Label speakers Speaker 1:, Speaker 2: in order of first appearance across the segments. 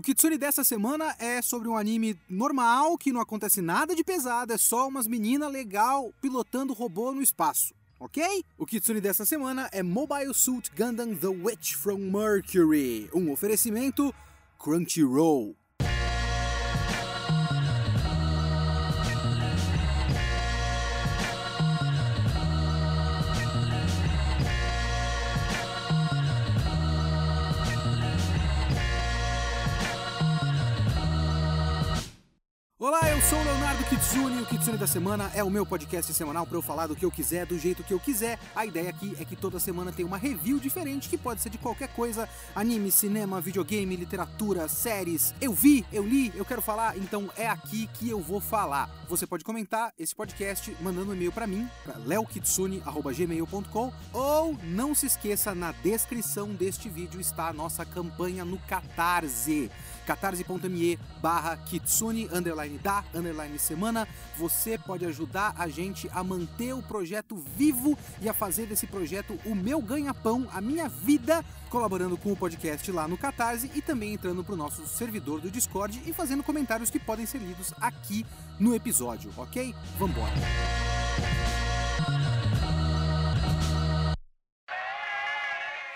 Speaker 1: O Kitsune dessa semana é sobre um anime normal, que não acontece nada de pesado, é só umas meninas legal pilotando robô no espaço. Ok? O Kitsune dessa semana é Mobile Suit Gundam The Witch from Mercury, um oferecimento Crunchyroll. Kitsune e o Kitsune da Semana é o meu podcast semanal para eu falar do que eu quiser, do jeito que eu quiser. A ideia aqui é que toda semana tem uma review diferente que pode ser de qualquer coisa: anime, cinema, videogame, literatura, séries. Eu vi, eu li, eu quero falar, então é aqui que eu vou falar. Você pode comentar esse podcast mandando um e-mail para mim, para leokitsune@gmail.com ou não se esqueça na descrição deste vídeo está a nossa campanha no Catarse catarse.me barra kitsune underline da underline semana. Você pode ajudar a gente a manter o projeto vivo e a fazer desse projeto o meu ganha-pão, a minha vida, colaborando com o podcast lá no Catarse e também entrando para o nosso servidor do Discord e fazendo comentários que podem ser lidos aqui no episódio, ok? Vambora!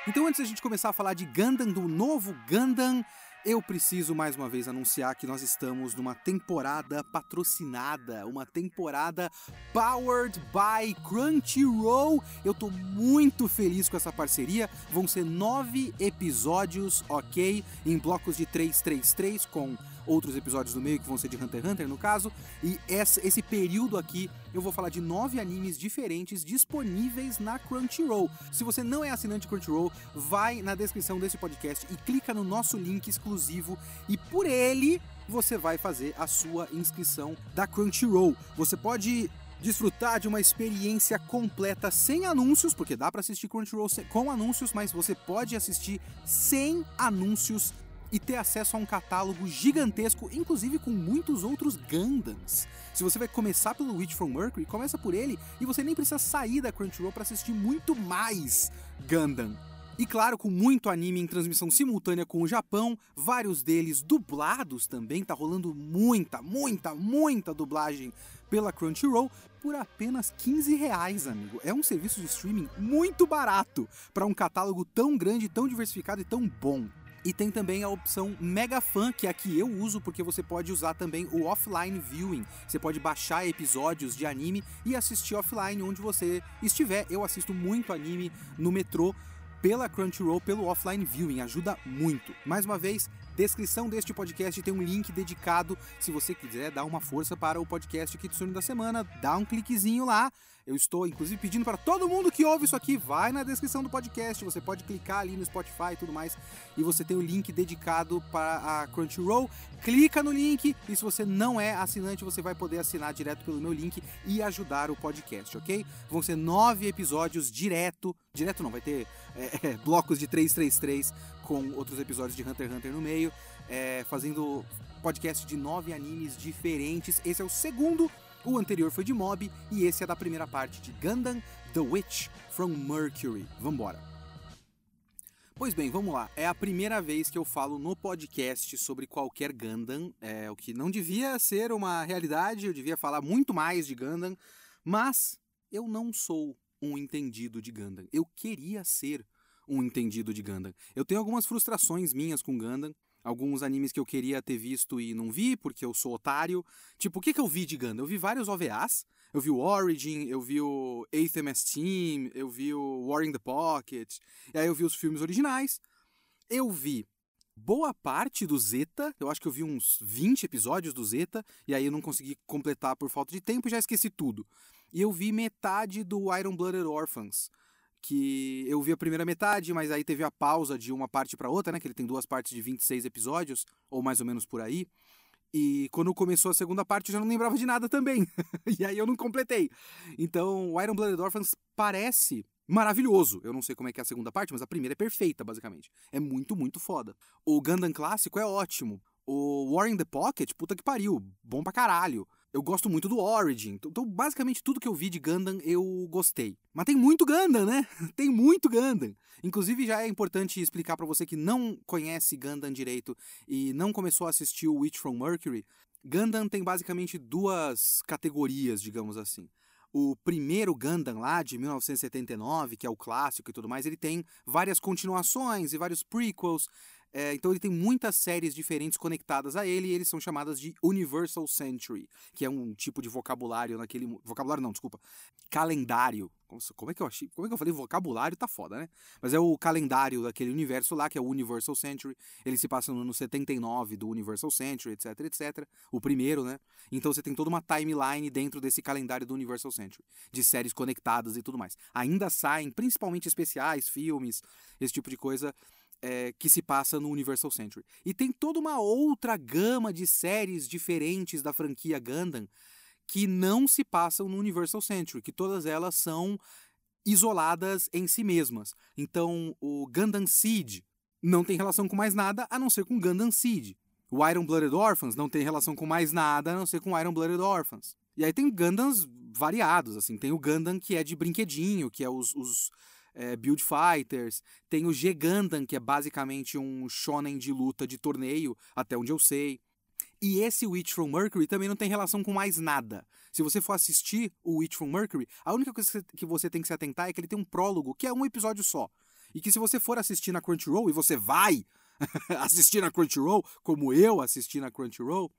Speaker 1: Então, antes da gente começar a falar de Gundam, do novo Gundam, eu preciso mais uma vez anunciar que nós estamos numa temporada patrocinada, uma temporada powered by Crunchyroll. Eu tô muito feliz com essa parceria. Vão ser nove episódios, ok? Em blocos de 3, 3, 3, com outros episódios no meio que vão ser de Hunter x Hunter, no caso. E essa, esse período aqui eu vou falar de nove animes diferentes disponíveis na Crunchyroll. Se você não é assinante Crunchyroll, vai na descrição desse podcast e clica no nosso link exclusivo e por ele você vai fazer a sua inscrição da Crunchyroll. Você pode desfrutar de uma experiência completa sem anúncios, porque dá para assistir Crunchyroll com anúncios, mas você pode assistir sem anúncios e ter acesso a um catálogo gigantesco, inclusive com muitos outros Gundams. Se você vai começar pelo Witch from Mercury, começa por ele e você nem precisa sair da Crunchyroll para assistir muito mais Gundam. E claro, com muito anime em transmissão simultânea com o Japão, vários deles dublados também, tá rolando muita, muita, muita dublagem pela Crunchyroll por apenas 15 reais, amigo. É um serviço de streaming muito barato para um catálogo tão grande, tão diversificado e tão bom. E tem também a opção Mega Fan, que é a que eu uso, porque você pode usar também o offline viewing. Você pode baixar episódios de anime e assistir offline onde você estiver. Eu assisto muito anime no metrô pela Crunchyroll, pelo offline viewing, ajuda muito. Mais uma vez, descrição deste podcast tem um link dedicado, se você quiser dar uma força para o podcast Kitsune da semana, dá um cliquezinho lá. Eu estou, inclusive, pedindo para todo mundo que ouve isso aqui, vai na descrição do podcast, você pode clicar ali no Spotify e tudo mais, e você tem o link dedicado para a Crunchyroll. Clica no link, e se você não é assinante, você vai poder assinar direto pelo meu link e ajudar o podcast, ok? Vão ser nove episódios direto, direto não, vai ter é, é, blocos de 333 com outros episódios de Hunter x Hunter no meio, é, fazendo podcast de nove animes diferentes. Esse é o segundo o anterior foi de Mob e esse é da primeira parte de Gundam The Witch from Mercury. Vambora! Pois bem, vamos lá. É a primeira vez que eu falo no podcast sobre qualquer Gundam, é o que não devia ser uma realidade, eu devia falar muito mais de Gundam, mas eu não sou um entendido de Gundam. Eu queria ser um entendido de Gundam. Eu tenho algumas frustrações minhas com Gundam, alguns animes que eu queria ter visto e não vi, porque eu sou otário. Tipo, o que, que eu vi de Gundam? Eu vi vários OVAs. Eu vi o Origin, eu vi o 8th MS Team, eu vi o War in the Pocket, e aí eu vi os filmes originais. Eu vi boa parte do Zeta, eu acho que eu vi uns 20 episódios do Zeta, e aí eu não consegui completar por falta de tempo e já esqueci tudo. E eu vi metade do Iron Blooded Orphans que eu vi a primeira metade, mas aí teve a pausa de uma parte para outra, né? Que ele tem duas partes de 26 episódios, ou mais ou menos por aí. E quando começou a segunda parte, eu já não lembrava de nada também. e aí eu não completei. Então, o Iron Blooded Orphans parece maravilhoso. Eu não sei como é que é a segunda parte, mas a primeira é perfeita, basicamente. É muito, muito foda. O Gundam clássico é ótimo. O War in the Pocket, puta que pariu, bom pra caralho. Eu gosto muito do Origin. Então, basicamente, tudo que eu vi de Gundam eu gostei. Mas tem muito Gundam, né? Tem muito Gundam. Inclusive, já é importante explicar para você que não conhece Gundam direito e não começou a assistir o Witch from Mercury. Gundam tem basicamente duas categorias, digamos assim. O primeiro Gundam lá de 1979, que é o clássico e tudo mais, ele tem várias continuações e vários prequels. É, então ele tem muitas séries diferentes conectadas a ele e eles são chamadas de Universal Century, que é um tipo de vocabulário naquele. Vocabulário não, desculpa. Calendário. Como é que eu achei? Como é que eu falei? Vocabulário tá foda, né? Mas é o calendário daquele universo lá, que é o Universal Century. Ele se passa no ano 79 do Universal Century, etc, etc. O primeiro, né? Então você tem toda uma timeline dentro desse calendário do Universal Century, de séries conectadas e tudo mais. Ainda saem, principalmente especiais, filmes, esse tipo de coisa é, que se passa no Universal Century. E tem toda uma outra gama de séries diferentes da franquia Gundam que não se passam no Universal Century, que todas elas são isoladas em si mesmas. Então, o Gundam Seed não tem relação com mais nada a não ser com Gundam Seed. O Iron Blooded Orphans não tem relação com mais nada a não ser com Iron Blooded Orphans. E aí tem Gundams variados, assim. Tem o Gundam que é de brinquedinho, que é os, os é, Build Fighters, tem o G Gundam, que é basicamente um shonen de luta de torneio, até onde eu sei. E esse Witch from Mercury também não tem relação com mais nada. Se você for assistir o Witch from Mercury, a única coisa que você tem que se atentar é que ele tem um prólogo, que é um episódio só. E que se você for assistir na Crunchyroll, e você vai assistir na Crunchyroll, como eu assisti na Crunchyroll,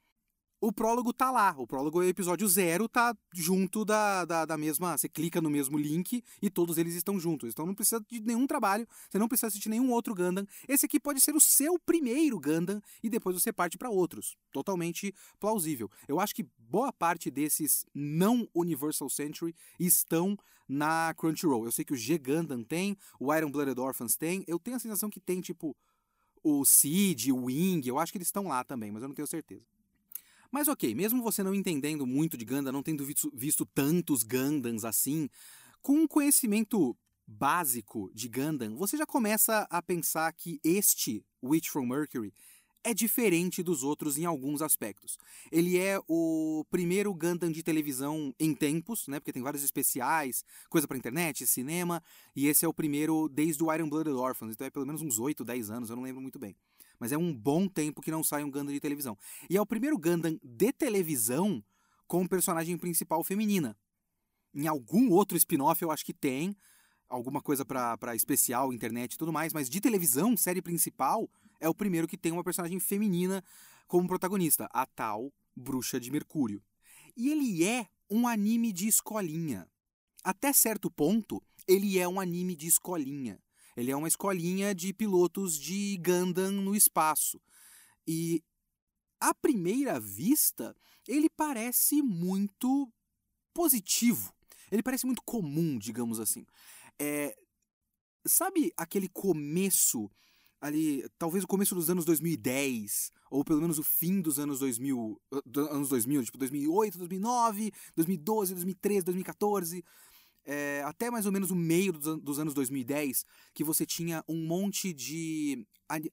Speaker 1: o prólogo tá lá. O prólogo é episódio zero, tá junto da, da, da, mesma. Você clica no mesmo link e todos eles estão juntos. Então não precisa de nenhum trabalho, você não precisa assistir nenhum outro Gundam. Esse aqui pode ser o seu primeiro Gundam e depois você parte para outros. Totalmente plausível. Eu acho que boa parte desses não Universal Century estão na Crunchyroll. Eu sei que o G Gundam tem, o Iron Blooded Orphans tem. Eu tenho a sensação que tem, tipo, o Seed, o Wing. Eu acho que eles estão lá também, mas eu não tenho certeza. Mas ok, mesmo você não entendendo muito de Gundam, não tendo visto, visto tantos Gundams assim, com um conhecimento básico de Gundam, você já começa a pensar que este Witch from Mercury é diferente dos outros em alguns aspectos. Ele é o primeiro Gundam de televisão em tempos, né? Porque tem vários especiais, coisa para internet, cinema, e esse é o primeiro desde o Iron Blooded Orphans, então é pelo menos uns 8, 10 anos, eu não lembro muito bem mas é um bom tempo que não sai um Gundam de televisão. E é o primeiro Gundam de televisão com personagem principal feminina. Em algum outro spin-off eu acho que tem, alguma coisa para especial, internet e tudo mais, mas de televisão, série principal, é o primeiro que tem uma personagem feminina como protagonista, a tal Bruxa de Mercúrio. E ele é um anime de escolinha. Até certo ponto, ele é um anime de escolinha. Ele é uma escolinha de pilotos de Gundam no espaço. E à primeira vista, ele parece muito positivo. Ele parece muito comum, digamos assim. É, sabe aquele começo ali, talvez o começo dos anos 2010, ou pelo menos o fim dos anos 2000, anos 2000, tipo 2008, 2009, 2012, 2013, 2014, é, até mais ou menos o meio dos, dos, anos 2010, que você tinha um monte de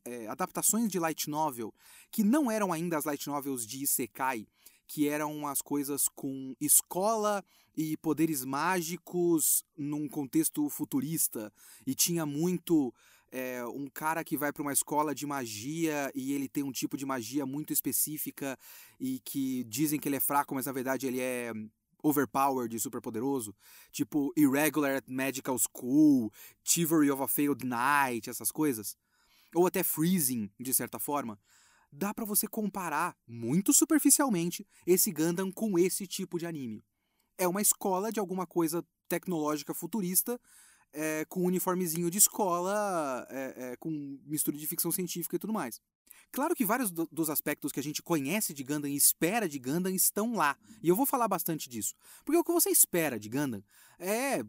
Speaker 1: é, adaptações de light novel que não eram ainda as light novels de Isekai, que eram as coisas com escola e poderes mágicos num contexto futurista, e tinha muito é, um cara que vai para uma escola de magia e ele tem um tipo de magia muito específica e que dizem que ele é fraco, mas na verdade ele é overpowered super poderoso, tipo Irregular at Magical School, Chivalry of a Failed Knight, essas coisas, ou até Freezing, de certa forma, dá para você comparar muito superficialmente esse Gundam com esse tipo de anime. É uma escola de alguma coisa tecnológica futurista, é, com um uniformezinho de escola, é, é, com mistura de ficção científica e tudo mais. Claro que vários do, dos aspectos que a gente conhece de Gundam e espera de Gundam estão lá. E eu vou falar bastante disso. Porque o que você espera de Gundam é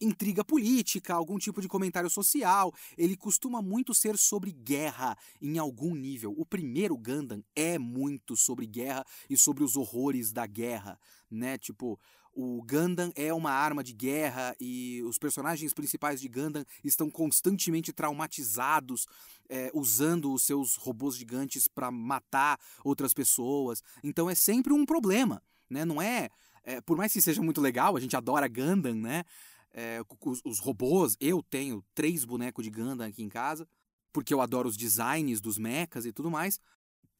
Speaker 1: intriga política, algum tipo de comentário social. Ele costuma muito ser sobre guerra em algum nível. O primeiro Gundam é muito sobre guerra e sobre os horrores da guerra, né? Tipo, o Gundam é uma arma de guerra e os personagens principais de Gundam estão constantemente traumatizados, é, usando os seus robôs gigantes para matar outras pessoas. Então é sempre um problema. né? Não é, é, por mais que seja muito legal, a gente adora Gundam, né? É, os, os, robôs, eu tenho três bonecos de Gundam aqui em casa, porque eu adoro os designs dos mechas e tudo mais.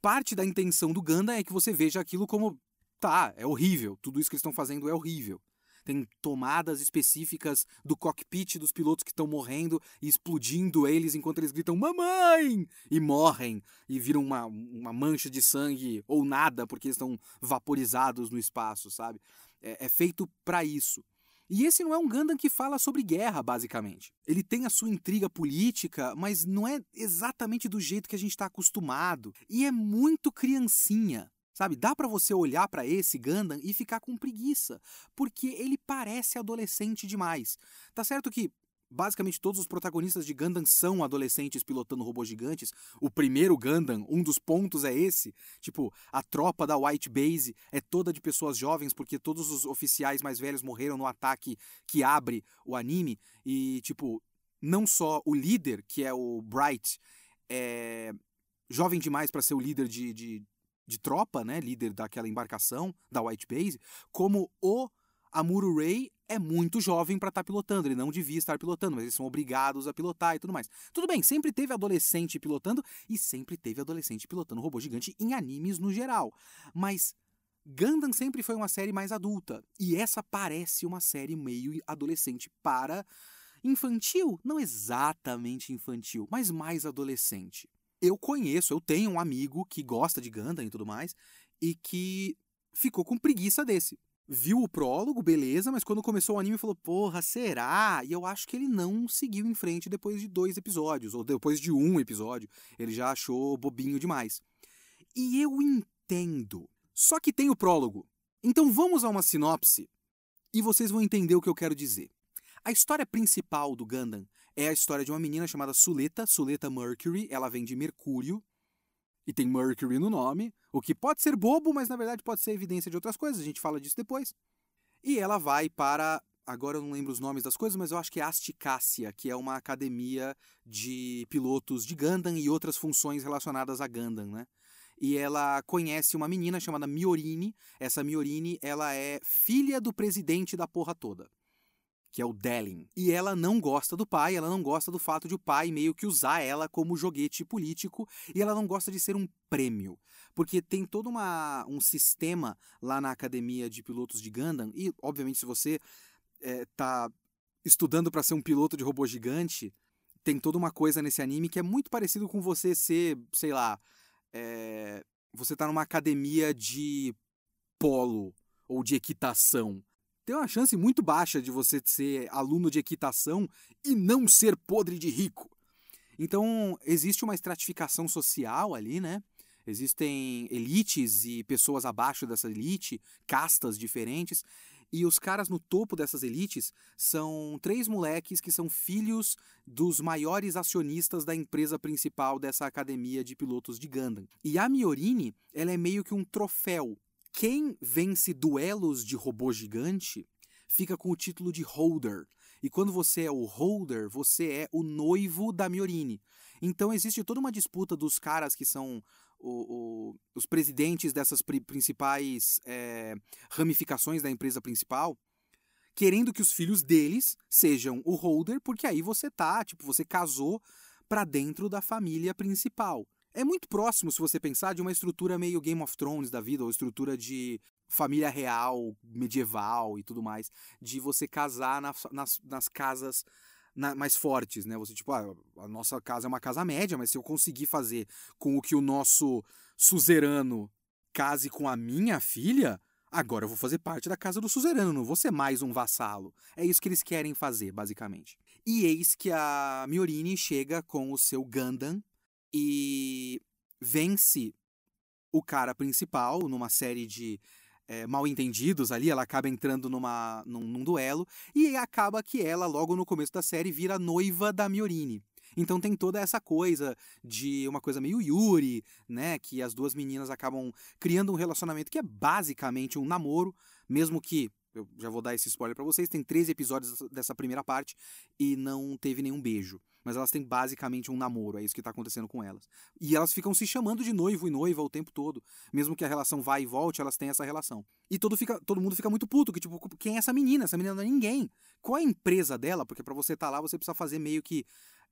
Speaker 1: Parte da intenção do Gundam é que você veja aquilo como tá, é horrível, tudo isso que eles estão fazendo é horrível tem tomadas específicas do cockpit dos pilotos que estão morrendo e explodindo eles enquanto eles gritam mamãe e morrem e viram uma, uma mancha de sangue ou nada porque estão vaporizados no espaço, sabe? É, é feito para isso. E esse não é um Gundam que fala sobre guerra, basicamente. Ele tem a sua intriga política, mas não é exatamente do jeito que a gente está acostumado. E é muito criancinha. Sabe, dá para você olhar para esse Gundam e ficar com preguiça, porque ele parece adolescente demais. Tá certo que basicamente todos os protagonistas de Gundam são adolescentes pilotando robôs gigantes. O primeiro Gundam, um dos pontos é esse. Tipo, a tropa da White Base é toda de pessoas jovens, porque todos os oficiais mais velhos morreram no ataque que abre o anime. E, tipo, não só o líder, que é o Bright, é jovem demais para ser o líder de, de de tropa, né, líder daquela embarcação da White Base, como o Amuro Ray é muito jovem para estar tá pilotando, ele não devia estar pilotando, mas eles são obrigados a pilotar e tudo mais. Tudo bem, sempre teve adolescente pilotando e sempre teve adolescente pilotando robô gigante em animes no geral. Mas Gundam sempre foi uma série mais adulta e essa parece uma série meio adolescente para infantil, não exatamente infantil, mas mais adolescente eu conheço, eu tenho um amigo que gosta de Gundam e tudo mais, e que ficou com preguiça desse. Viu o prólogo, beleza, mas quando começou o anime falou, porra, será? E eu acho que ele não seguiu em frente depois de dois episódios, ou depois de um episódio. Ele já achou bobinho demais. E eu entendo. Só que tem o prólogo. Então vamos a uma sinopse e vocês vão entender o que eu quero dizer. A história principal do Gundam é a história de uma menina chamada Suleta, Suleta Mercury. Ela vem de Mercúrio e tem Mercury no nome, o que pode ser bobo, mas na verdade pode ser evidência de outras coisas. A gente fala disso depois. E ela vai para agora eu não lembro os nomes das coisas, mas eu acho que é Asticácia, que é uma academia de pilotos de Gundam e outras funções relacionadas a Gundam, né? E ela conhece uma menina chamada Miorini. Essa Miorini, ela é filha do presidente da porra toda que é o Delin. E ela não gosta do pai, ela não gosta do fato de o pai meio que usar ela como joguete político, e ela não gosta de ser um prêmio. Porque tem todo uma, um sistema lá na academia de pilotos de Gundam, e obviamente se você está é, estudando para ser um piloto de robô gigante, tem toda uma coisa nesse anime que é muito parecido com você ser, sei lá, é, você tá numa academia de polo ou de equitação tem uma chance muito baixa de você ser aluno de equitação e não ser podre de rico. Então, existe uma estratificação social ali, né? Existem elites e pessoas abaixo dessa elite, castas diferentes. E os caras no topo dessas elites são três moleques que são filhos dos maiores acionistas da empresa principal dessa academia de pilotos de Gundam. E a Miorini, ela é meio que um troféu quem vence duelos de robô gigante fica com o título de holder. E quando você é o holder, você é o noivo da Miorini. Então existe toda uma disputa dos caras que são o, o, os presidentes dessas pri principais é, ramificações da empresa principal, querendo que os filhos deles sejam o holder, porque aí você tá, tipo, você casou para dentro da família principal. É muito próximo, se você pensar, de uma estrutura meio Game of Thrones da vida, ou estrutura de família real, medieval e tudo mais, de você casar na, nas, nas casas na, mais fortes, né? Você, tipo, ah, a nossa casa é uma casa média, mas se eu conseguir fazer com o que o nosso suzerano case com a minha filha, agora eu vou fazer parte da casa do suzerano, não vou ser mais um vassalo. É isso que eles querem fazer, basicamente. E eis que a Miorini chega com o seu Gundam e vence o cara principal numa série de é, mal entendidos ali, ela acaba entrando numa, num, num, duelo, e acaba que ela, logo no começo da série, vira noiva da Miorini. Então tem toda essa coisa de uma coisa meio Yuri, né? Que as duas meninas acabam criando um relacionamento que é basicamente um namoro, mesmo que eu já vou dar esse spoiler para vocês. Tem 13 episódios dessa primeira parte e não teve nenhum beijo. Mas elas têm basicamente um namoro, é isso que tá acontecendo com elas. E elas ficam se chamando de noivo e noiva o tempo todo. Mesmo que a relação vá e volte, elas têm essa relação. E todo, fica, todo mundo fica muito puto, que tipo, quem é essa menina? Essa menina não é ninguém. Qual é a empresa dela? Porque para você estar tá lá, você precisa fazer meio que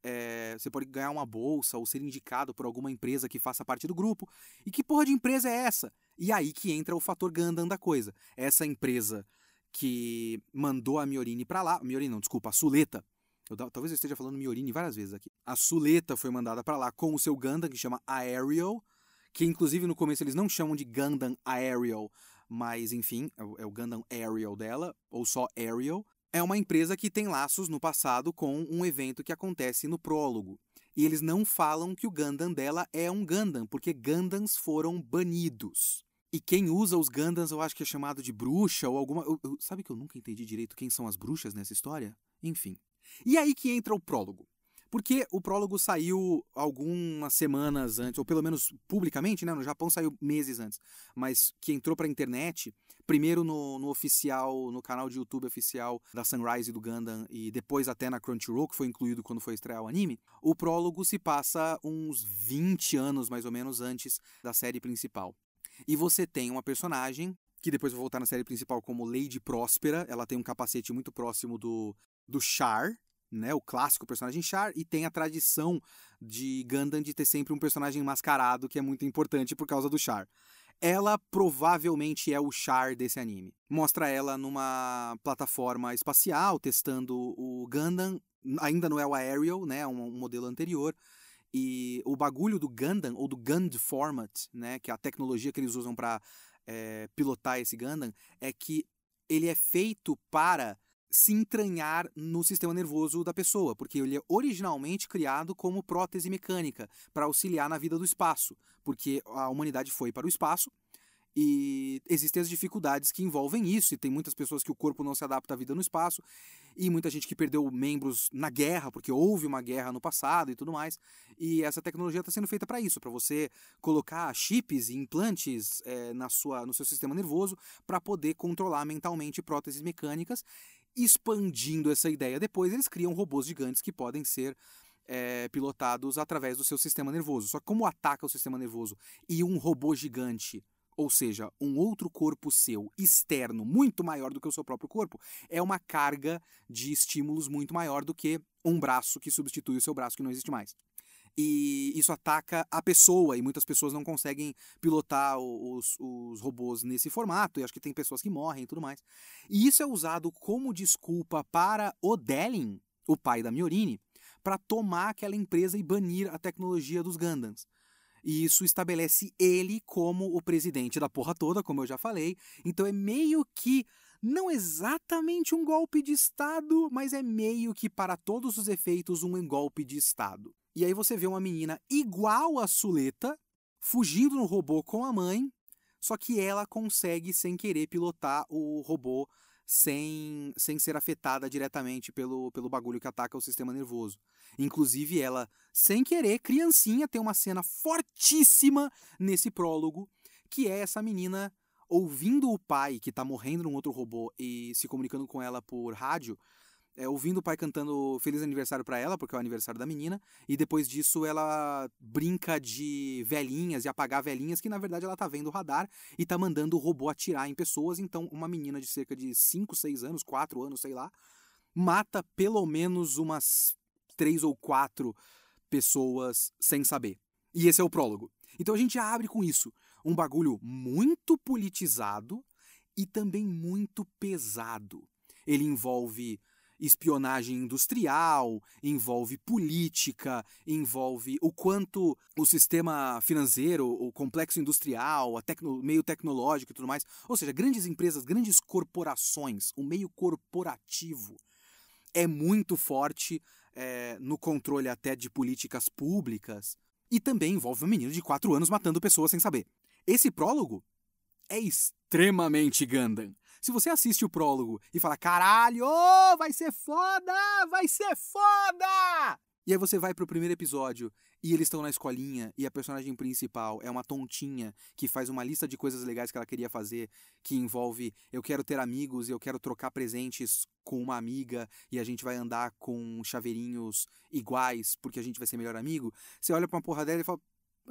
Speaker 1: é, você pode ganhar uma bolsa ou ser indicado por alguma empresa que faça parte do grupo. E que porra de empresa é essa? E aí que entra o fator Gundam da coisa. Essa empresa que mandou a Miorini para lá, Miorini não, desculpa, a Suleta. Eu, talvez eu esteja falando Miorini várias vezes aqui. A Suleta foi mandada para lá com o seu Gundam que chama Aerial, que inclusive no começo eles não chamam de Gundam Aerial, mas enfim, é o, é o Gundam Aerial dela, ou só Aerial é uma empresa que tem laços no passado com um evento que acontece no prólogo. E eles não falam que o Gundam dela é um Gundam, porque Gundams foram banidos. E quem usa os Gundams eu acho que é chamado de bruxa ou alguma. Eu, eu, sabe que eu nunca entendi direito quem são as bruxas nessa história? Enfim. E aí que entra o prólogo. Porque o prólogo saiu algumas semanas antes, ou pelo menos publicamente, né? No Japão saiu meses antes, mas que entrou pra internet, primeiro no, no oficial, no canal de YouTube oficial da Sunrise e do Gundam, e depois até na Crunchyroll, que foi incluído quando foi estrear o anime. O prólogo se passa uns 20 anos, mais ou menos, antes da série principal. E você tem uma personagem que depois vai voltar na série principal como Lady Próspera. Ela tem um capacete muito próximo do, do Char, né, o clássico personagem Char, e tem a tradição de Gundam de ter sempre um personagem mascarado, que é muito importante por causa do Char. Ela provavelmente é o Char desse anime. Mostra ela numa plataforma espacial, testando o Gundam, ainda não é o Aerial, né, um, um modelo anterior, e o bagulho do Gundam, ou do Gund Format, né, que é a tecnologia que eles usam para é, eh, pilotar esse Gundam, é que ele é feito para se entranhar no sistema nervoso da pessoa, porque ele é originalmente criado como prótese mecânica para auxiliar na vida do espaço, porque a humanidade foi para o espaço e existem as dificuldades que envolvem isso, e tem muitas pessoas que o corpo não se adapta à vida no espaço, e muita gente que perdeu membros na guerra, porque houve uma guerra no passado e tudo mais. E essa tecnologia está sendo feita para isso, para você colocar chips e implantes é, na sua, no seu sistema nervoso para poder controlar mentalmente próteses mecânicas expandindo essa ideia depois, eles criam robôs gigantes que podem ser é, pilotados através do seu sistema nervoso. Só que como ataca o sistema nervoso e um robô gigante, ou seja, um outro corpo seu externo, muito maior do que o seu próprio corpo, é uma carga de estímulos muito maior do que um braço que substitui o seu braço que não existe mais e isso ataca a pessoa, e muitas pessoas não conseguem pilotar os, os robôs nesse formato, e acho que tem pessoas que morrem e tudo mais. E isso é usado como desculpa para o Delin, o pai da Miorini, para tomar aquela empresa e banir a tecnologia dos Gundams. E isso estabelece ele como o presidente da porra toda, como eu já falei. Então é meio que não exatamente um golpe de Estado, mas é meio que, para todos os efeitos, um golpe de Estado. E aí você vê uma menina igual a Suleta, fugindo no robô com a mãe, só que ela consegue, sem querer, pilotar o robô sem, sem ser afetada diretamente pelo, pelo bagulho que ataca o sistema nervoso. Inclusive, ela, sem querer, criancinha, tem uma cena fortíssima nesse prólogo, que é essa menina ouvindo o pai que tá morrendo num outro robô e se comunicando com ela por rádio, é, ouvindo o pai cantando feliz aniversário para ela, porque é o aniversário da menina, e depois disso ela brinca de velhinhas e apagar velhinhas, que na verdade ela tá vendo o radar e tá mandando o robô atirar em pessoas, então uma menina de cerca de 5, 6 anos, 4 anos, sei lá, mata pelo menos umas 3 ou 4 pessoas sem saber. E esse é o prólogo. Então a gente abre com isso um bagulho muito politizado e também muito pesado. Ele envolve espionagem industrial, envolve política, envolve o quanto o sistema financeiro, o complexo industrial, tecno, meio tecnológico e tudo mais, ou seja, grandes empresas, grandes corporações, o meio corporativo é muito forte é, no controle até de políticas públicas e também envolve um menino de 4 anos matando pessoas sem saber. Esse prólogo é extremamente Gundam. Se você assiste o prólogo e fala, caralho, vai ser foda, vai ser foda! E aí você vai pro primeiro episódio e eles estão na escolinha e a personagem principal é uma tontinha que faz uma lista de coisas legais que ela queria fazer, que envolve eu quero ter amigos eu quero trocar presentes com uma amiga e a gente vai andar com chaveirinhos iguais porque a gente vai ser melhor amigo. Você olha pra uma porra dela e fala: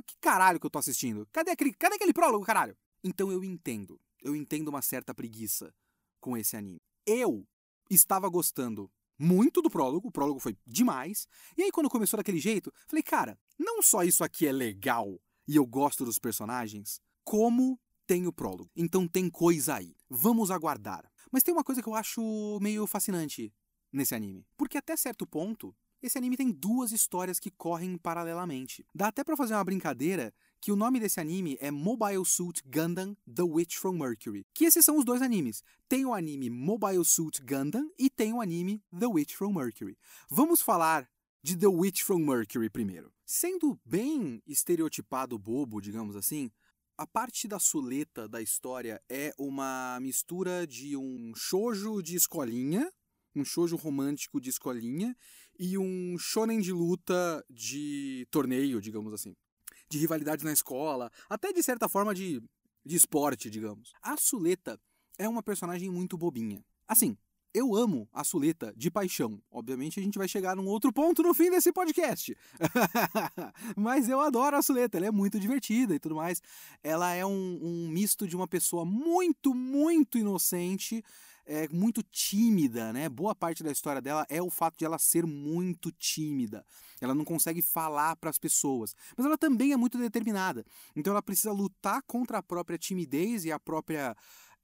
Speaker 1: "Que caralho que eu tô assistindo? Cadê aquele, cadê aquele prólogo, caralho?" Então eu entendo. Eu entendo uma certa preguiça com esse anime. Eu estava gostando muito do prólogo, o prólogo foi demais. E aí, quando começou daquele jeito, falei, cara, não só isso aqui é legal e eu gosto dos personagens, como tem o prólogo. Então tem coisa aí. Vamos aguardar. Mas tem uma coisa que eu acho meio fascinante nesse anime. Porque até certo ponto, esse anime tem duas histórias que correm paralelamente. Dá até para fazer uma brincadeira que o nome desse anime é Mobile Suit Gundam The Witch from Mercury. Que esses são os dois animes. Tem o anime Mobile Suit Gundam e tem o anime The Witch from Mercury. Vamos falar de The Witch from Mercury primeiro. Sendo bem estereotipado bobo, digamos assim, a parte da suleta da história é uma mistura de um shoujo de escolinha, um shoujo romântico de escolinha e um shonen de luta de torneio, digamos assim de rivalidade na escola, até de certa forma de, de esporte, digamos. A Suleta é uma personagem muito bobinha. Assim, eu amo a Suleta de paixão. Obviamente a gente vai chegar num outro ponto no fim desse podcast. Mas eu adoro a Suleta, ela é muito divertida e tudo mais. Ela é um, um misto de uma pessoa muito, muito inocente é muito tímida, né? Boa parte da história dela é o fato de ela ser muito tímida. Ela não consegue falar para as pessoas, mas ela também é muito determinada. Então ela precisa lutar contra a própria timidez e a própria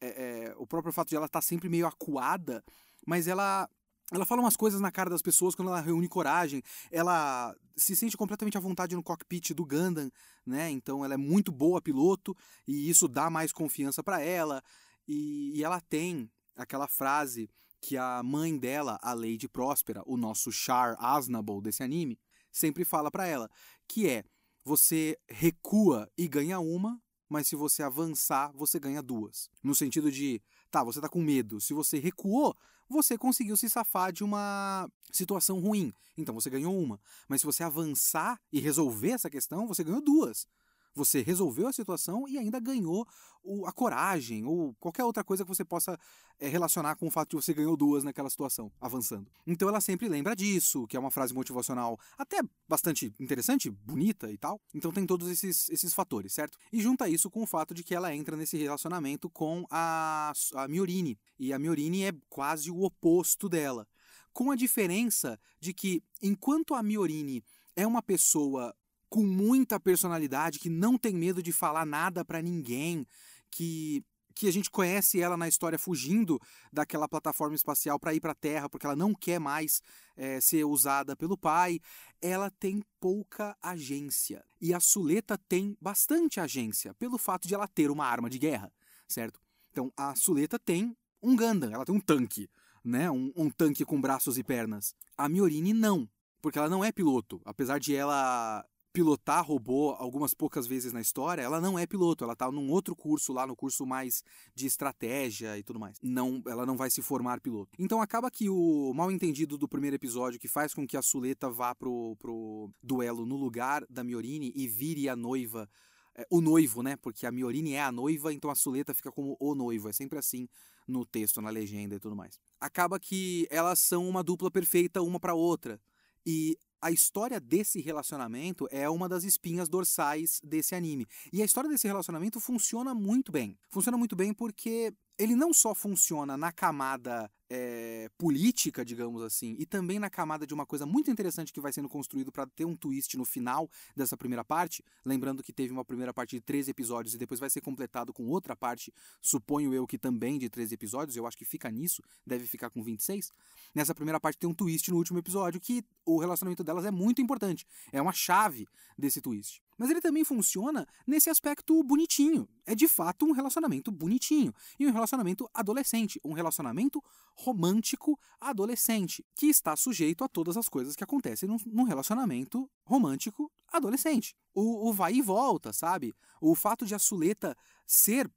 Speaker 1: é, é, o próprio fato de ela estar tá sempre meio acuada, mas ela ela fala umas coisas na cara das pessoas quando ela reúne coragem. Ela se sente completamente à vontade no cockpit do Gundam, né? Então ela é muito boa piloto e isso dá mais confiança para ela. E, e, ela tem aquela frase que a mãe dela, a Lady Próspera, o nosso Char Aznable desse anime, sempre fala para ela, que é você recua e ganha uma, mas se você avançar, você ganha duas. No sentido de, tá, você tá com medo, se você recuou, você conseguiu se safar de uma situação ruim, então você ganhou uma. Mas se você avançar e resolver essa questão, você ganhou duas. Você resolveu a situação e ainda ganhou o, a coragem ou qualquer outra coisa que você possa é, relacionar com o fato de você ganhou duas naquela situação, avançando. Então ela sempre lembra disso, que é uma frase motivacional até bastante interessante, bonita e tal. Então tem todos esses, esses fatores, certo? E junta isso com o fato de que ela entra nesse relacionamento com a, a Miorini. E a Miorini é quase o oposto dela. Com a diferença de que, enquanto a Miorini é uma pessoa com muita personalidade, que não tem medo de falar nada para ninguém, que que a gente conhece ela na história fugindo daquela plataforma espacial para ir para a Terra, porque ela não quer mais é, ser usada pelo pai. Ela tem pouca agência. E a Suleta tem bastante agência, pelo fato de ela ter uma arma de guerra, certo? Então a Suleta tem um Gundam, ela tem um tanque, né? Um, um tanque com braços e pernas. A Miorini não, porque ela não é piloto, apesar de ela pilotar robô algumas poucas vezes na história, ela não é piloto, ela tá num outro curso lá, no curso mais de estratégia e tudo mais. Não, ela não vai se formar piloto. Então acaba que o mal entendido do primeiro episódio que faz com que a Suleta vá pro, pro duelo no lugar da Miorini e vire a noiva é, o noivo, né? Porque a Miorini é a noiva, então a Suleta fica como o noivo. É sempre assim no texto, na legenda e tudo mais. Acaba que elas são uma dupla perfeita uma para outra. E a história desse relacionamento é uma das espinhas dorsais desse anime. E a história desse relacionamento funciona muito bem. Funciona muito bem porque ele não só funciona na camada é, política, digamos assim, e também na camada de uma coisa muito interessante que vai sendo construído para ter um twist no final dessa primeira parte. Lembrando que teve uma primeira parte de 13 episódios e depois vai ser completado com outra parte, suponho eu que também de 13 episódios, eu acho que fica nisso, deve ficar com 26. Nessa primeira parte tem um twist no último episódio que o relacionamento delas é muito importante, é uma chave desse twist. Mas ele também funciona nesse aspecto bonitinho. É de fato um relacionamento bonitinho. E um relacionamento adolescente. Um relacionamento romântico adolescente. Que está sujeito a todas as coisas que acontecem num relacionamento romântico adolescente. O, o vai e volta, sabe? O fato de a Suleta ser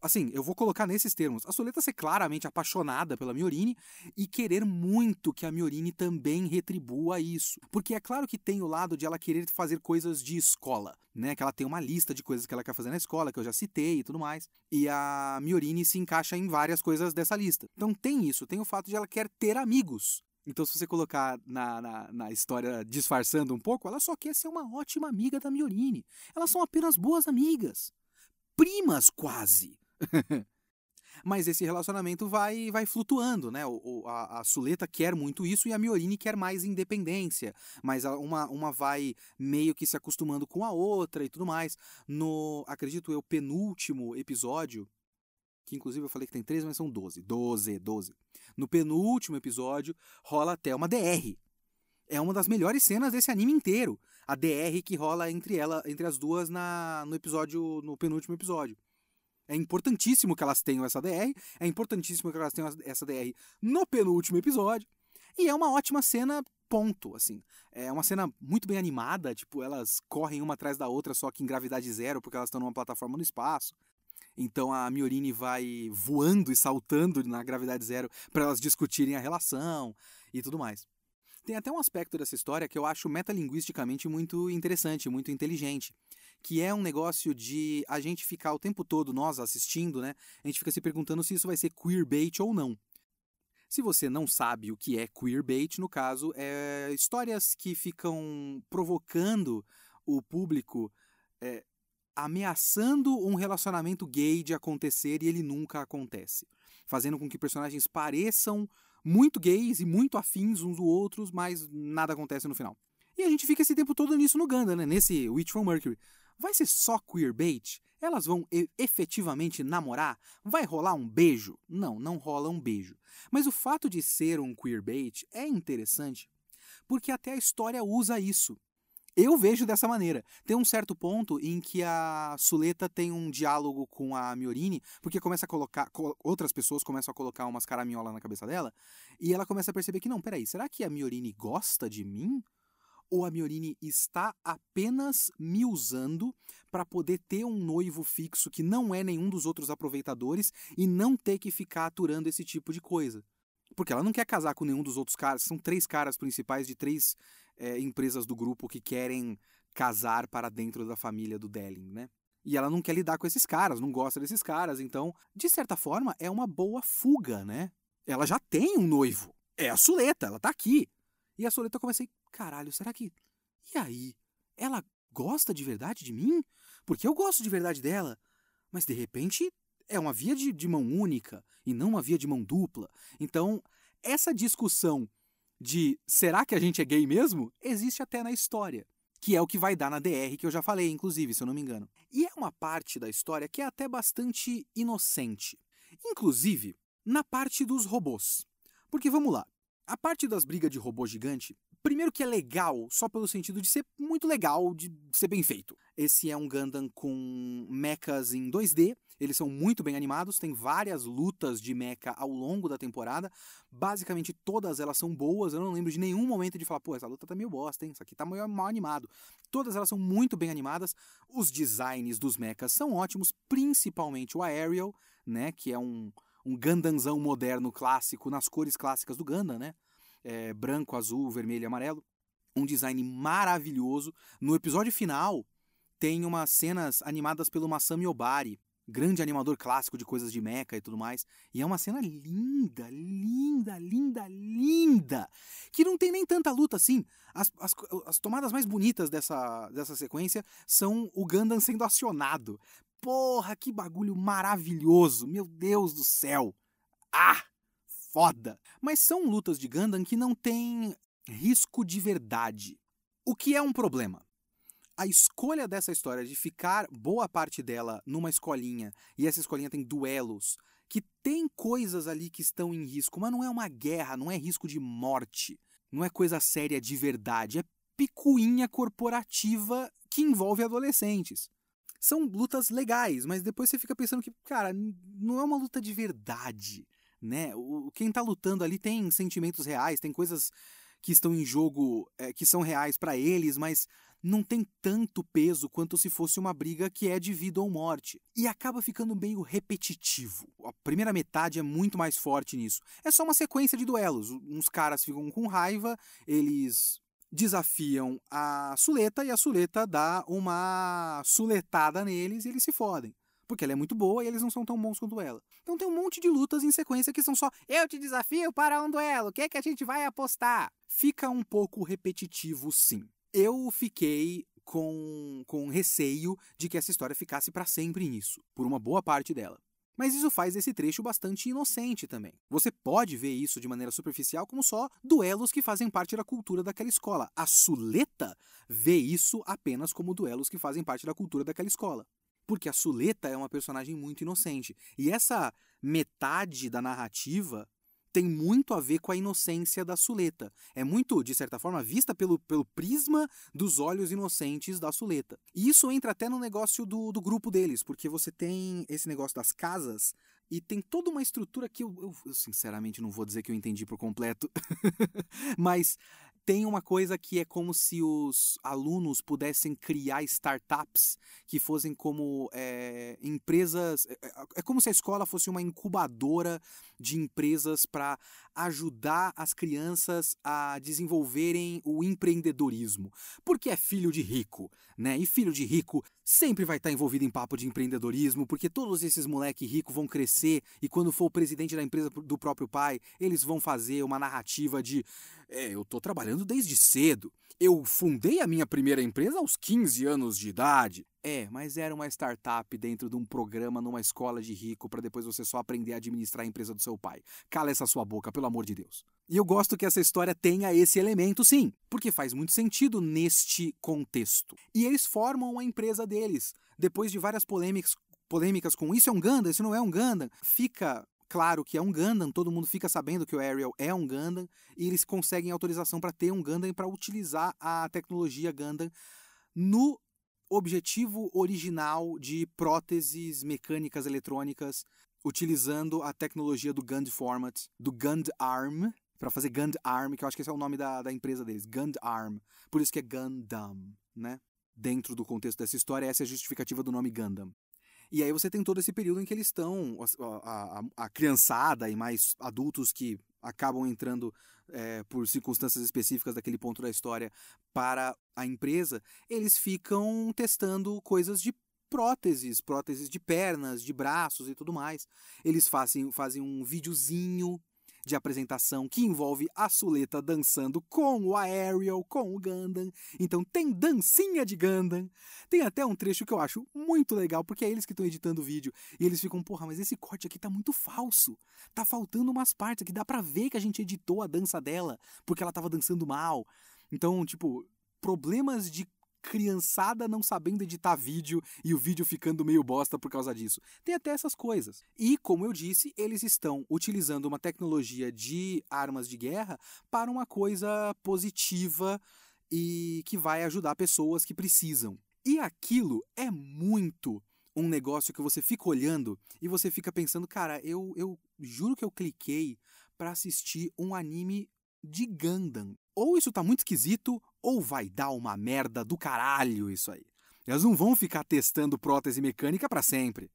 Speaker 1: assim, eu vou colocar nesses termos. A Suleta ser claramente apaixonada pela Miorini e querer muito que a Miorini também retribua isso. Porque é claro que tem o lado de ela querer fazer coisas de escola, né? Que ela tem uma lista de coisas que ela quer fazer na escola, que eu já citei e tudo mais. E a Miorini se encaixa em várias coisas dessa lista. Então tem isso, tem o fato de ela quer ter amigos. Então, se você colocar na, na, na, história disfarçando um pouco, ela só quer ser uma ótima amiga da Miorini. Elas são apenas boas amigas. Primas, quase. Mas esse relacionamento vai vai flutuando, né? O, a, a, Suleta quer muito isso e a Miorini quer mais independência. Mas uma, uma vai meio que se acostumando com a outra e tudo mais. No, acredito eu, penúltimo episódio, que inclusive eu falei que tem três, mas são doze. Doze, doze. No penúltimo episódio, rola até uma DR. É uma das melhores cenas desse anime inteiro. A DR que rola entre ela, entre as duas na, no episódio, no penúltimo episódio. É importantíssimo que elas tenham essa DR, é importantíssimo que elas tenham essa DR no penúltimo episódio. E é uma ótima cena, ponto, assim. É uma cena muito bem animada, tipo, elas correm uma atrás da outra, só que em gravidade zero, porque elas estão numa plataforma no espaço. Então a Miorini vai voando e saltando na gravidade zero para elas discutirem a relação e tudo mais. Tem até um aspecto dessa história que eu acho metalinguisticamente muito interessante, muito inteligente que é um negócio de a gente ficar o tempo todo, nós assistindo, né? A gente fica se perguntando se isso vai ser queerbait ou não. Se você não sabe o que é queerbait, no caso, é histórias que ficam provocando o público, é, ameaçando um relacionamento gay de acontecer e ele nunca acontece. Fazendo com que personagens pareçam muito gays e muito afins uns dos outros, mas nada acontece no final. E a gente fica esse tempo todo nisso no Ganda, né? Nesse Witch from Mercury. Vai ser só queerbait? Elas vão efetivamente namorar? Vai rolar um beijo? Não, não rola um beijo. Mas o fato de ser um queerbait é interessante porque até a história usa isso. Eu vejo dessa maneira. Tem um certo ponto em que a Suleta tem um diálogo com a Miorini, porque começa a colocar. Outras pessoas começam a colocar umas caraminholas na cabeça dela, e ela começa a perceber que, não, peraí, será que a Miorini gosta de mim? Ou a Miorini está apenas me usando para poder ter um noivo fixo que não é nenhum dos outros aproveitadores e não ter que ficar aturando esse tipo de coisa? Porque ela não quer casar com nenhum dos outros caras. São três caras principais de três é, empresas do grupo que querem casar para dentro da família do Delling, né? E ela não quer lidar com esses caras, não gosta desses caras. Então, de certa forma, é uma boa fuga, né? Ela já tem um noivo. É a Suleta, ela tá aqui. E a Soleta comecei, caralho, será que. E aí? Ela gosta de verdade de mim? Porque eu gosto de verdade dela. Mas de repente é uma via de, de mão única e não uma via de mão dupla. Então, essa discussão de será que a gente é gay mesmo existe até na história. Que é o que vai dar na DR, que eu já falei, inclusive, se eu não me engano. E é uma parte da história que é até bastante inocente. Inclusive, na parte dos robôs. Porque vamos lá, a parte das brigas de robô gigante, primeiro que é legal, só pelo sentido de ser muito legal, de ser bem feito. Esse é um Gundam com mechas em 2D, eles são muito bem animados, tem várias lutas de mecha ao longo da temporada. Basicamente todas elas são boas, eu não lembro de nenhum momento de falar, pô, essa luta tá meio bosta, hein? Isso aqui tá meio mal animado. Todas elas são muito bem animadas. Os designs dos mechas são ótimos, principalmente o Aerial, né, que é um um Gundamzão moderno clássico nas cores clássicas do Gundam, né? É, branco, azul, vermelho e amarelo. Um design maravilhoso. No episódio final, tem umas cenas animadas pelo Masami Obari, grande animador clássico de coisas de mecha e tudo mais. E é uma cena linda, linda, linda, linda. Que não tem nem tanta luta assim. As, as, as tomadas mais bonitas dessa, dessa sequência são o Gundam sendo acionado. Porra, que bagulho maravilhoso! Meu Deus do céu! Ah! Foda! Mas são lutas de Gundam que não tem risco de verdade. O que é um problema? A escolha dessa história de ficar boa parte dela numa escolinha, e essa escolinha tem duelos, que tem coisas ali que estão em risco, mas não é uma guerra, não é risco de morte, não é coisa séria de verdade, é picuinha corporativa que envolve adolescentes são lutas legais, mas depois você fica pensando que, cara, não é uma luta de verdade, né? O, quem tá lutando ali tem sentimentos reais, tem coisas que estão em jogo, é, que são reais para eles, mas não tem tanto peso quanto se fosse uma briga que é de vida ou morte. E acaba ficando meio repetitivo. A primeira metade é muito mais forte nisso. É só uma sequência de duelos. Uns caras ficam com raiva, eles desafiam a Suleta e a Suleta dá uma suletada neles e eles se fodem. Porque ela é muito boa e eles não são tão bons quanto ela. Então tem um monte de lutas em sequência que são só eu te desafio para um duelo, o que é que a gente vai apostar? Fica um pouco repetitivo sim. Eu fiquei com, com receio de que essa história ficasse para sempre nisso, por uma boa parte dela. Mas isso faz esse trecho bastante inocente também. Você pode ver isso de maneira superficial como só duelos que fazem parte da cultura daquela escola. A Suleta vê isso apenas como duelos que fazem parte da cultura daquela escola. Porque a Suleta é uma personagem muito inocente. E essa metade da narrativa tem muito a ver com a inocência da Suleta. É muito, de certa forma, vista pelo, pelo prisma dos olhos inocentes da Suleta. E isso entra até no negócio do, do grupo deles, porque você tem esse negócio das casas e tem toda uma estrutura que eu, eu, eu sinceramente não vou dizer que eu entendi por completo, mas tem uma coisa que é como se os alunos pudessem criar startups que fossem como é, empresas. É, é, é, como se a escola fosse uma incubadora de empresas para ajudar as crianças a desenvolverem o empreendedorismo. Porque é filho de rico, né? E filho de rico sempre vai estar envolvido em papo de empreendedorismo, porque todos esses moleque rico vão crescer e quando for o presidente da empresa do próprio pai, eles vão fazer uma narrativa de é, eu tô trabalhando desde cedo. Eu fundei a minha primeira empresa aos 15 anos de idade. É, mas era uma startup dentro de um programa numa escola de rico para depois você só aprender a administrar a empresa do seu pai. Cala essa sua boca, pelo amor de Deus. E eu gosto que essa história tenha esse elemento, sim, porque faz muito sentido neste contexto. E eles formam a empresa deles. Depois de várias polêmicas, polêmicas com isso é um Gundam, isso não é um Gundam, fica claro que é um Gundam, todo mundo fica sabendo que o Ariel é um Gundam, e eles conseguem autorização para ter um Gundam para utilizar a tecnologia Gundam no objetivo original de próteses mecânicas eletrônicas, utilizando a tecnologia do Gund Format, do Gund Arm, para fazer Gund Arm, que eu acho que esse é o nome da, da empresa deles, Gund Arm. Por isso que é Gundam, né? Dentro do contexto dessa história, essa é a justificativa do nome Gundam. E aí você tem todo esse período em que eles estão, a, a, a criançada e mais adultos que acabam entrando é, por circunstâncias específicas daquele ponto da história para a empresa, eles ficam testando coisas de próteses, próteses de pernas, de braços e tudo mais. Eles fazem, fazem um videozinho de apresentação que envolve a Suleta dançando com o Aerial, com o Gundam. Então tem dancinha de Gundam. Tem até um trecho que eu acho muito legal, porque é eles que estão editando o vídeo. E eles ficam, porra, mas esse corte aqui tá muito falso. Tá faltando umas partes aqui, dá pra ver que a gente editou a dança dela, porque ela tava dançando mal. Então, tipo, problemas de criançada não sabendo editar vídeo e o vídeo ficando meio bosta por causa disso. Tem até essas coisas. E, como eu disse, eles estão utilizando uma tecnologia de armas de guerra para uma coisa positiva e que vai ajudar pessoas que precisam. E aquilo é muito um negócio que você fica olhando e você fica pensando, cara, eu, eu juro que eu cliquei para assistir um anime de Gundam. Ou isso tá muito esquisito, ou vai dar uma merda do caralho isso aí. Elas não vão ficar testando prótese mecânica para sempre.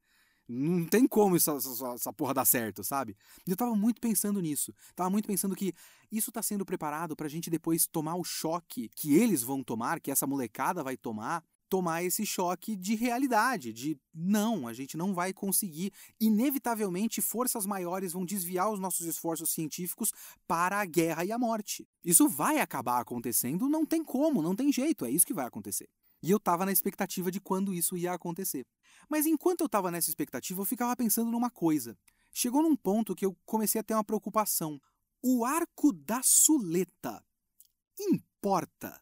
Speaker 1: Não tem como essa, essa, essa, porra dar certo, sabe? Eu tava muito pensando nisso. Tava muito pensando que isso tá sendo preparado pra gente depois tomar o choque que eles vão tomar, que essa molecada vai tomar, tomar esse choque de realidade, de não, a gente não vai conseguir. Inevitavelmente, forças maiores vão desviar os nossos esforços científicos para a guerra e a morte. Isso vai acabar acontecendo, não tem como, não tem jeito, é isso que vai acontecer. E eu estava na expectativa de quando isso ia acontecer. Mas enquanto eu estava nessa expectativa, eu ficava pensando numa coisa. Chegou num ponto que eu comecei a ter uma preocupação. O arco da Suleta importa?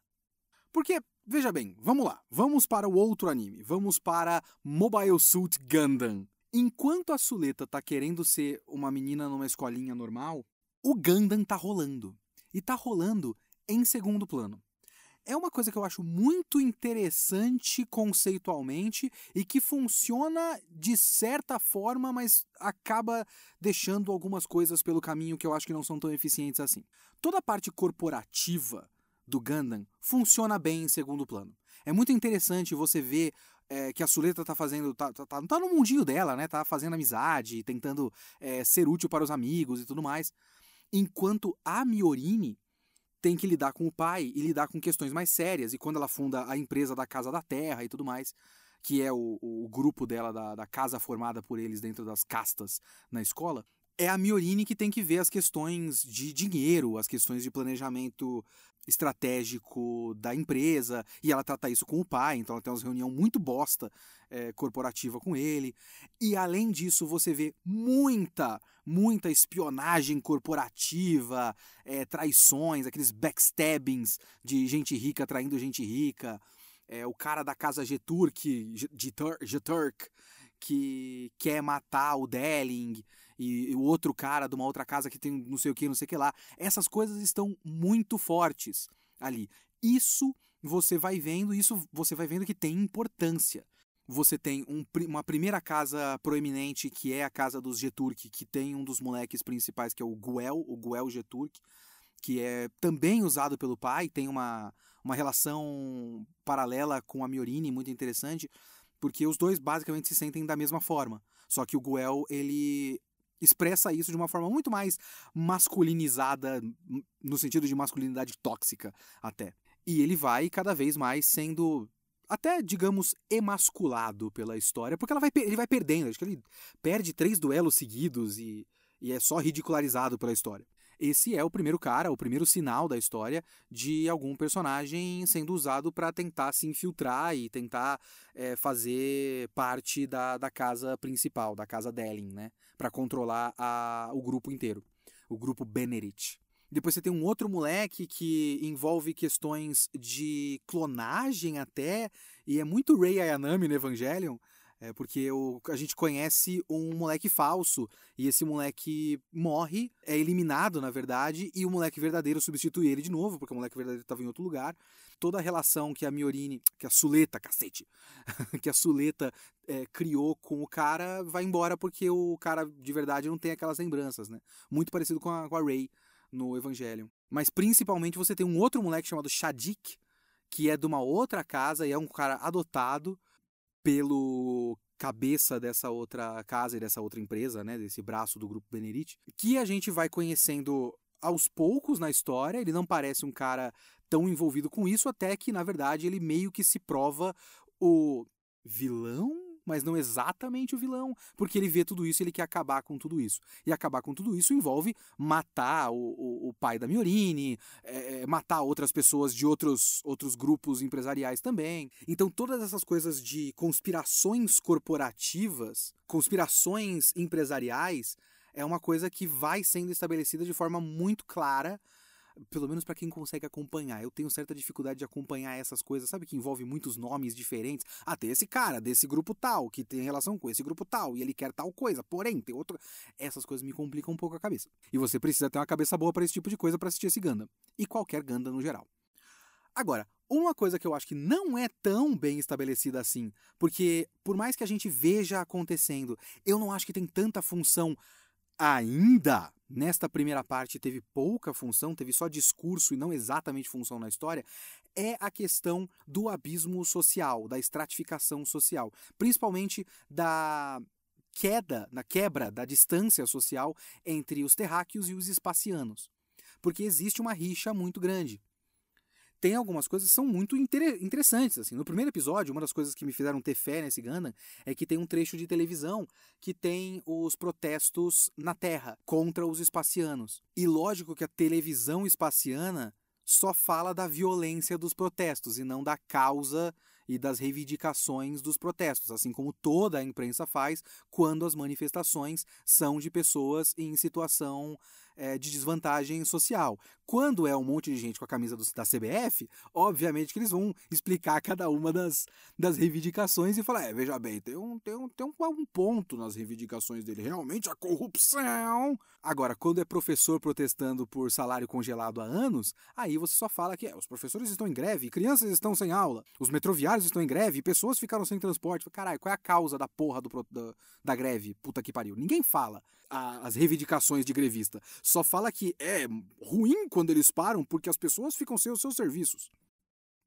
Speaker 1: Porque Veja bem, vamos lá. Vamos para o outro anime. Vamos para Mobile Suit Gundam. Enquanto a Suleta tá querendo ser uma menina numa escolinha normal, o Gundam tá rolando. E tá rolando em segundo plano. é uma coisa que eu acho muito interessante conceitualmente e que funciona de certa forma, mas acaba deixando algumas coisas pelo caminho que eu acho que não são tão eficientes assim. Toda a parte corporativa do Gundam funciona bem em segundo plano. É muito interessante você ver é, que a Suleta tá fazendo. Tá, tá, tá, no mundinho dela, né? Tá fazendo amizade, tentando é, ser útil para os amigos e tudo mais. Enquanto a Miorini tem que lidar com o pai e lidar com questões mais sérias. E quando ela funda a empresa da Casa da Terra e tudo mais, que é o, o grupo dela, da, da casa formada por eles dentro das castas na escola, é a Miorini que tem que ver as questões de dinheiro, as questões de planejamento estratégico da empresa, e ela trata isso com o pai, então ela tem uma reunião muito bosta é, corporativa com ele. E além disso, você vê muita, muita espionagem corporativa, é, traições, aqueles backstabbings de gente rica traindo gente rica. É, o cara da casa Geturk, Geturk, que quer matar o Delling e, o outro cara de uma outra casa que tem não sei o que, não sei o que lá. Essas coisas estão muito fortes ali. Isso você vai vendo, isso você vai vendo que tem importância. Você tem um, uma primeira casa proeminente, que é a casa dos Geturk, que tem um dos moleques principais, que é o Guel, o Guel Geturk, que é também usado pelo pai, tem uma, uma relação paralela com a Miorini muito interessante, porque os dois basicamente se sentem da mesma forma. Só que o Guel, ele expressa isso de uma forma muito mais masculinizada, no sentido de masculinidade tóxica até. E ele vai cada vez mais sendo até, digamos, emasculado pela história, porque ela vai, ele vai perdendo. Acho que ele perde três duelos seguidos e, e é só ridicularizado pela história. Esse é o primeiro cara, o primeiro sinal da história de algum personagem sendo usado para tentar se infiltrar e tentar é, fazer parte da, da casa principal, da casa Delin, né? Para controlar a, o grupo inteiro, o grupo Benerit. Depois você tem um outro moleque que envolve questões de clonagem até, e é muito Rei Ayanami no Evangelion, é porque o, a gente conhece um moleque falso e esse moleque morre, é eliminado na verdade, e o moleque verdadeiro substitui ele de novo, porque o moleque verdadeiro estava em outro lugar. Toda a relação que a Miorini, que a Suleta, cacete, que a Suleta é, criou com o cara vai embora porque o cara de verdade não tem aquelas lembranças, né? Muito parecido com a, com a Ray no Evangelho. Mas principalmente você tem um outro moleque chamado Shadik, que é de uma outra casa e é um cara adotado pelo cabeça dessa outra casa e dessa outra empresa, né, desse braço do grupo Benerit, que a gente vai conhecendo aos poucos na história. Ele não parece um cara tão envolvido com isso, até que, na verdade, ele meio que se prova o vilão mas não exatamente o vilão, porque ele vê tudo isso e ele quer acabar com tudo isso. E acabar com tudo isso envolve matar o, o, o pai da Miorini, é, é, matar outras pessoas de outros, outros grupos empresariais também. Então, todas essas coisas de conspirações corporativas, conspirações empresariais, é uma coisa que vai sendo estabelecida de forma muito clara pelo menos para quem consegue acompanhar. Eu tenho certa dificuldade de acompanhar essas coisas, sabe que envolve muitos nomes diferentes. Ah, tem esse cara desse grupo tal que tem relação com esse grupo tal e ele quer tal coisa, porém tem outro. Essas coisas me complicam um pouco a cabeça. E você precisa ter uma cabeça boa para esse tipo de coisa para assistir esse Gundam e qualquer Gundam no geral. Agora, uma coisa que eu acho que não é tão bem estabelecida assim, porque por mais que a gente veja acontecendo, eu não acho que tem tanta função ainda nesta primeira parte teve pouca função, teve só discurso e não exatamente função na história, é a questão do abismo social, da estratificação social, principalmente da queda, na quebra da distância social entre os terráqueos e os espacianos. Porque existe uma rixa muito grande tem algumas coisas que são muito inter interessantes. Assim. No primeiro episódio, uma das coisas que me fizeram ter fé nesse Gundam é que tem um trecho de televisão que tem os protestos na Terra contra os espacianos. E lógico que a televisão espaciana só fala da violência dos protestos e não da causa e das reivindicações dos protestos, assim como toda a imprensa faz quando as manifestações são de pessoas em situação é, de desvantagem social. Quando é um monte de gente com a camisa do, da CBF, obviamente que eles vão explicar cada uma das, das reivindicações e falar: é, veja bem, tem um, tem, um, tem um, um ponto nas reivindicações dele, realmente a corrupção. Agora, quando é professor protestando por salário congelado há anos, aí você só fala que é, os professores estão em greve, crianças estão sem aula, os metroviários estão em greve, pessoas ficaram sem transporte. Caralho, qual é a causa da porra do, da, da greve? Puta que pariu. Ninguém fala a, as reivindicações de grevista. Só fala que é ruim quando eles param porque as pessoas ficam sem os seus serviços.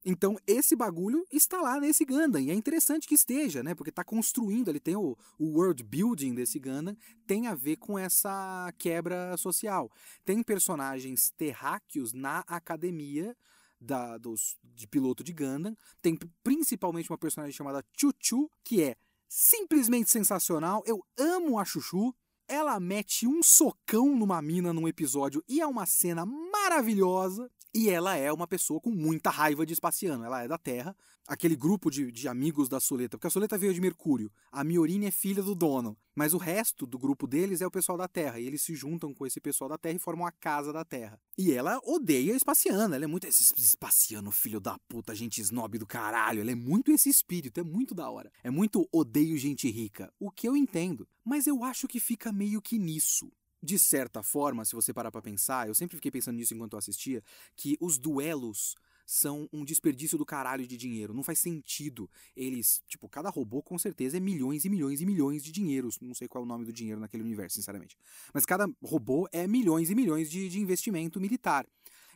Speaker 1: Então, esse bagulho está lá nesse Gundam, e é interessante que esteja, né? Porque está construindo, ele tem o, o world building desse Gundam, tem a ver com essa quebra social. Tem personagens terráqueos na academia da, dos, de piloto de Gundam, tem principalmente uma personagem chamada Chuchu, que é simplesmente sensacional. Eu amo a Chuchu. Ela mete um socão numa mina num episódio e é uma cena maravilhosa. E ela é uma pessoa com muita raiva de espaciano. Ela é da Terra, aquele grupo de, de amigos da Soleta, porque a Soleta veio de Mercúrio. A Miorine é filha do dono. Mas o resto do grupo deles é o pessoal da Terra. E eles se juntam com esse pessoal da Terra e formam a Casa da Terra. E ela odeia espaciano. Ela é muito esse espaciano, filho da puta, gente snob do caralho. Ela é muito esse espírito. É muito da hora. É muito odeio gente rica. O que eu entendo. Mas eu acho que fica meio que nisso de certa forma, se você parar para pensar, eu sempre fiquei pensando nisso enquanto eu assistia, que os duelos são um desperdício do caralho de dinheiro. Não faz sentido. Eles, tipo, cada robô com certeza é milhões e milhões e milhões de dinheiros. Não sei qual é o nome do dinheiro naquele universo, sinceramente. Mas cada robô é milhões e milhões de, de investimento militar.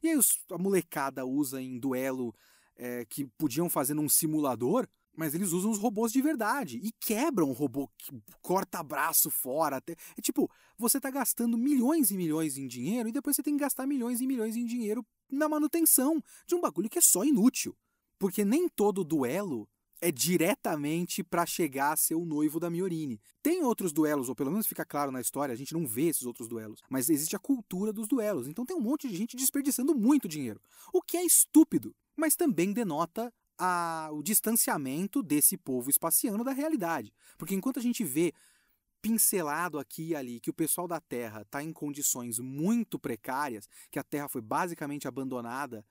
Speaker 1: E aí os, a molecada usa em duelo é, que podiam fazer num simulador mas eles usam os robôs de verdade e quebram o robô, corta braço fora. Até... É tipo, você tá gastando milhões e milhões em dinheiro e depois você tem que gastar milhões e milhões em dinheiro na manutenção de um bagulho que é só inútil. Porque nem todo duelo é diretamente para chegar a ser o noivo da Miorine. Tem outros duelos, ou pelo menos fica claro na história, a gente não vê esses outros duelos, mas existe a cultura dos duelos. Então tem um monte de gente desperdiçando muito dinheiro, o que é estúpido, mas também denota a, o distanciamento desse povo espaciano da realidade. Porque enquanto a gente vê pincelado aqui e ali que o pessoal da Terra está em condições muito precárias, que a Terra foi basicamente abandonada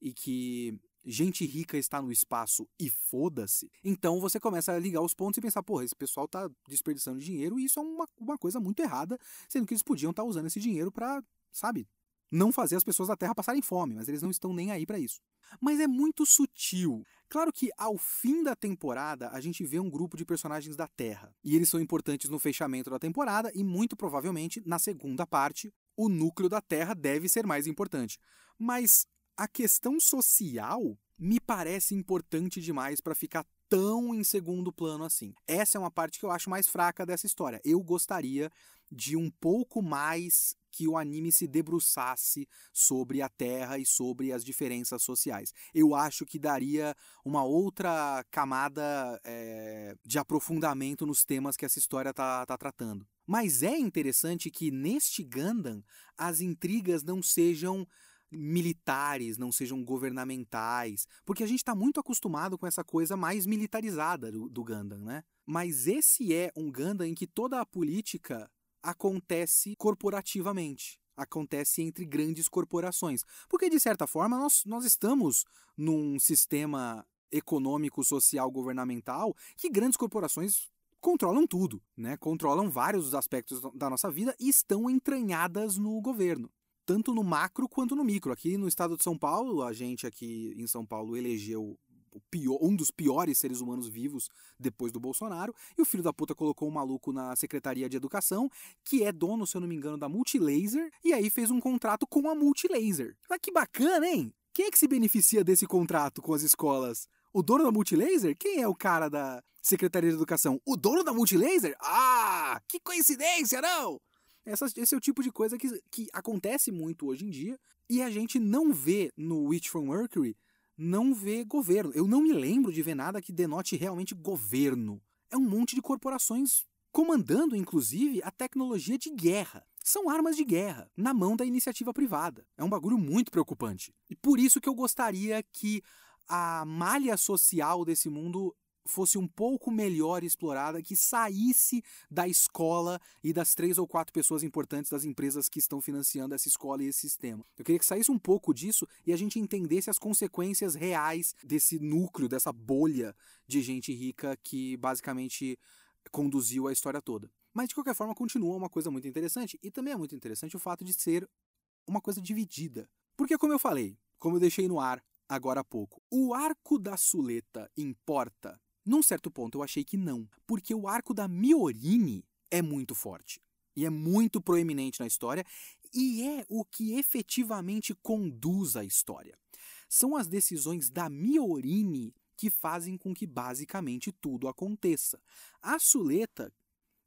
Speaker 1: e que gente rica está no espaço e foda-se, então você começa a ligar os pontos e pensar, porra, esse pessoal está desperdiçando dinheiro e isso é uma, uma coisa muito errada, sendo que eles podiam estar tá usando esse dinheiro para, sabe, não fazer as pessoas da Terra passarem fome, mas eles não estão nem aí para isso. Mas é muito sutil. Claro que ao fim da temporada a gente vê um grupo de personagens da Terra, e eles são importantes no fechamento da temporada e muito provavelmente na segunda parte o núcleo da Terra deve ser mais importante. Mas a questão social me parece importante demais para ficar tão em segundo plano assim. Essa é uma parte que eu acho mais fraca dessa história. Eu gostaria de um pouco mais que o anime se debruçasse sobre a Terra e sobre as diferenças sociais. Eu acho que daria uma outra camada é, de aprofundamento nos temas que essa história está tá tratando. Mas é interessante que neste Gundam as intrigas não sejam militares, não sejam governamentais, porque a gente está muito acostumado com essa coisa mais militarizada do, do Gundam, né? Mas esse é um Gundam em que toda a política acontece corporativamente. Acontece entre grandes corporações. Porque, de certa forma, nós, nós estamos num sistema econômico, social, governamental que grandes corporações controlam tudo, né? Controlam vários aspectos da nossa vida e estão entranhadas no governo tanto no macro quanto no micro. Aqui no estado de São Paulo, a gente aqui em São Paulo elegeu Pior, um dos piores seres humanos vivos depois do Bolsonaro, e o filho da puta colocou um maluco na Secretaria de Educação, que é dono, se eu não me engano, da Multilaser, e aí fez um contrato com a Multilaser. Ah, que bacana, hein? Quem é que se beneficia desse contrato com as escolas? O dono da Multilaser? Quem é o cara da Secretaria de Educação? O dono da Multilaser? Ah, que coincidência, não? Essa, esse é o tipo de coisa que, que acontece muito hoje em dia e a gente não vê no Witch from Mercury, não vê governo. Eu não me lembro de ver nada que denote realmente governo. É um monte de corporações comandando, inclusive, a tecnologia de guerra. São armas de guerra, na mão da iniciativa privada. É um bagulho muito preocupante. E por isso que eu gostaria que a malha social desse mundo fosse um pouco melhor explorada, que saísse da escola e das três ou quatro pessoas importantes das empresas que estão financiando essa escola e esse sistema. Eu queria que saísse um pouco disso e a gente entendesse as consequências reais desse núcleo, dessa bolha de gente rica que basicamente conduziu a história toda. Mas de qualquer forma continua uma coisa muito interessante e também é muito interessante o fato de ser uma coisa dividida. Porque como eu falei, como eu deixei no ar agora há pouco, o arco da Suleta importa num certo ponto eu achei que não, porque o arco da Miorini é muito forte e é muito proeminente na história e é o que efetivamente conduz a história. São as decisões da Miorini que fazem com que basicamente tudo aconteça. A Suleta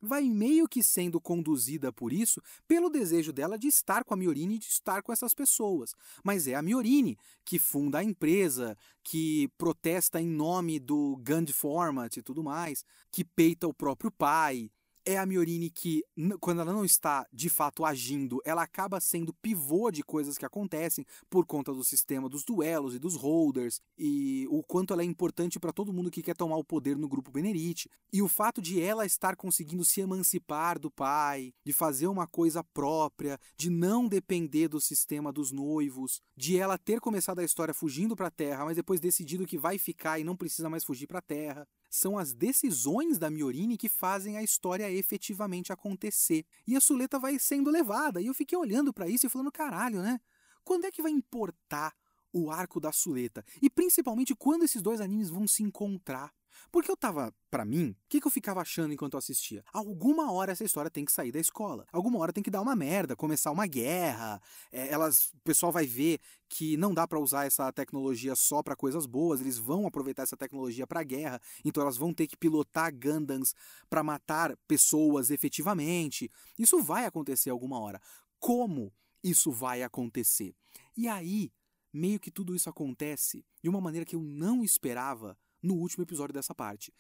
Speaker 1: vai meio que sendo conduzida por isso pelo desejo dela de estar com a Miorini e de estar com essas pessoas. Mas é a Miorini que funda a empresa, que protesta em nome do Gandhi Format e tudo mais, que peita o próprio pai, é a Miorini que, quando ela não está de fato agindo, ela acaba sendo pivô de coisas que acontecem por conta do sistema dos duelos e dos holders, e o quanto ela é importante para todo mundo que quer tomar o poder no grupo Benerite. E o fato de ela estar conseguindo se emancipar do pai, de fazer uma coisa própria, de não depender do sistema dos noivos, de ela ter começado a história fugindo para a Terra, mas depois decidido que vai ficar e não precisa mais fugir para a Terra são as decisões da Miorini que fazem a história efetivamente acontecer. E a Suleta vai sendo levada. E eu fiquei olhando para isso e falando, caralho, né? Quando é que vai importar o arco da Suleta? E principalmente quando esses dois animes vão se encontrar? Porque eu tava, para mim, o que, que eu ficava achando enquanto eu assistia? Alguma hora essa história tem que sair da escola. Alguma hora tem que dar uma merda, começar uma guerra. É, elas, o pessoal vai ver que não dá para usar essa tecnologia só para coisas boas, eles vão aproveitar essa tecnologia para guerra, então elas vão ter que pilotar Gundams para matar pessoas efetivamente. Isso vai acontecer alguma hora. Como isso vai acontecer? E aí, meio que tudo isso acontece de uma maneira que eu não esperava no último episódio dessa parte.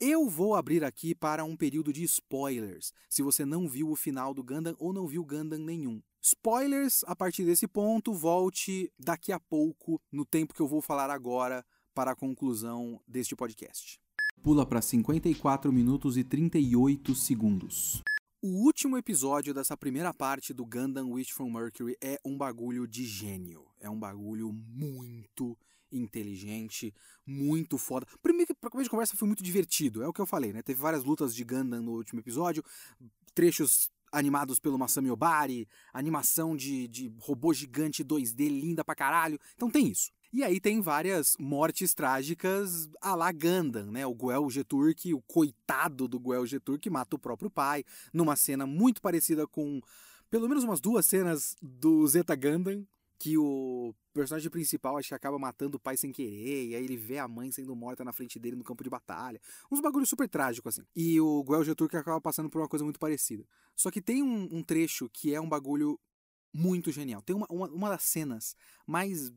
Speaker 1: Eu vou abrir aqui para um período de spoilers, se você não viu o final do Gundam ou não viu Gundam nenhum. Spoilers, a partir desse ponto, volte daqui a pouco, no tempo que eu vou falar agora, para a conclusão deste podcast. Pula para 54 minutos e 38 segundos. O último episódio dessa primeira parte do Gundam Witch from Mercury é um bagulho de gênio. É um bagulho muito inteligente, muito foda. Primeiro pra começo de conversa foi muito divertido, é o que eu falei, né? Teve várias lutas de Gundam no último episódio, trechos animados pelo Masami Obari, animação de, de robô gigante 2D linda pra caralho. Então tem isso. E aí tem várias mortes trágicas a la Gundam, né? O Guel Geturk, o coitado do Guel Geturk mata o próprio pai, numa cena muito parecida com pelo menos umas duas cenas do Zeta Gundam, que o personagem principal acho que acaba matando o pai sem querer, e aí ele vê a mãe sendo morta na frente dele no campo de batalha. Uns bagulhos super trágicos, assim. E o Guel Getur que acaba passando por uma coisa muito parecida. Só que tem um, um trecho que é um bagulho muito genial. Tem uma, uma, uma, das cenas mais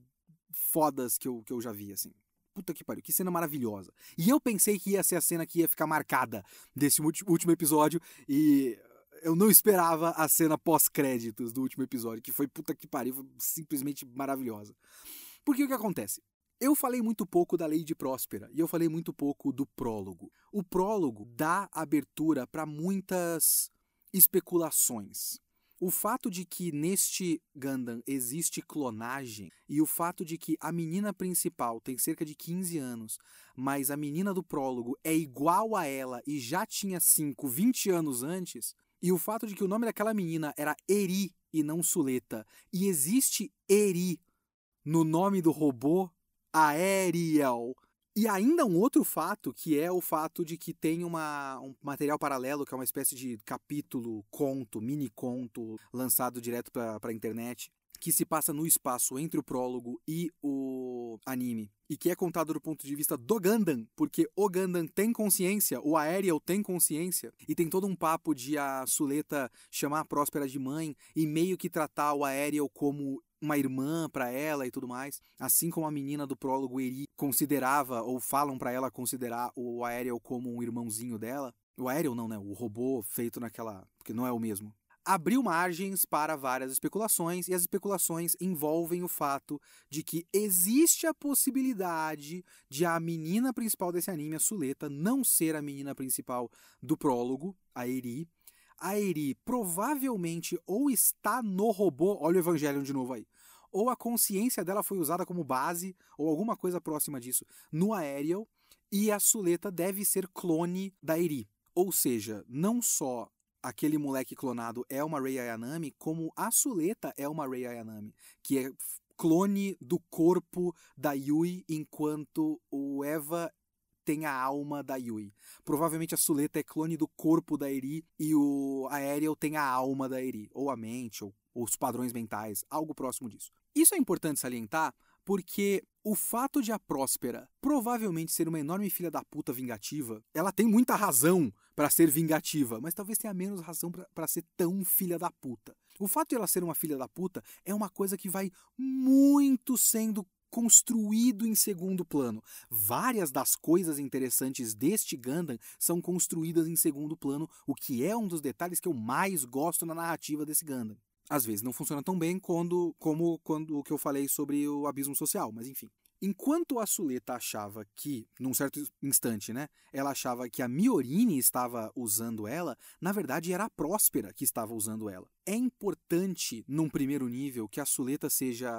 Speaker 1: fodas que eu, que eu já vi, assim. Puta que pariu, que cena maravilhosa. E eu pensei que ia ser a cena que ia ficar marcada desse último episódio, e eu não esperava a cena pós-créditos do último episódio, que foi puta que pariu, simplesmente maravilhosa. Porque o que acontece? Eu falei muito pouco da Lei de Próspera e eu falei muito pouco do prólogo. O prólogo dá abertura para muitas especulações. O fato de que neste Gundam existe clonagem e o fato de que a menina principal tem cerca de 15 anos, mas a menina do prólogo é igual a ela e já tinha 5, 20 anos antes, e o fato de que o nome daquela menina era Eri e não Suleta. E existe Eri no nome do robô Aerial. E ainda um outro fato, que é o fato de que tem uma, um material paralelo, que é uma espécie de capítulo, conto, mini conto, lançado direto para a internet, que se passa no espaço entre o prólogo e o anime. E que é contado do ponto de vista do Gundam, porque o Gundam tem consciência, o Aerial tem consciência, e tem todo um papo de a Suleta chamar a Próspera de mãe e meio que tratar o Aerial como uma irmã para ela e tudo mais, assim como a menina do prólogo Eri considerava ou falam para ela considerar o Aerial como um irmãozinho dela. O Aerial não, né? O robô feito naquela, porque não é o mesmo abriu margens para várias especulações, e as especulações envolvem o fato de que existe a possibilidade de a menina principal desse anime, a Suleta, não ser a menina principal do prólogo, a Eri. A Eri provavelmente ou está no robô, olha o Evangelion de novo aí, ou a consciência dela foi usada como base, ou alguma coisa próxima disso, no Aerial, e a Suleta deve ser clone da Eri. Ou seja, não só aquele moleque clonado é uma Rei Ayanami, como a Suleta é uma Rei Ayanami, que é clone do corpo da Yui, enquanto o Eva tem a alma da Yui. Provavelmente a Suleta é clone do corpo da Eri e o Aerial tem a alma da Eri, ou a mente, ou, ou os padrões mentais, algo próximo disso. Isso é importante salientar porque o fato de a Próspera provavelmente ser uma enorme filha da puta vingativa, ela tem muita razão para ser vingativa, mas talvez tenha menos razão para ser tão filha da puta. O fato de ela ser uma filha da puta é uma coisa que vai muito sendo construído em segundo plano. Várias das coisas interessantes deste Gundam são construídas em segundo plano, o que é um dos detalhes que eu mais gosto na narrativa desse Gundam às vezes não funciona tão bem quando, como quando o que eu falei sobre o abismo social, mas enfim. Enquanto a Suleta achava que, num certo instante, né, ela achava que a Miorini estava usando ela, na verdade era a Próspera que estava usando ela. É importante, num primeiro nível, que a Suleta seja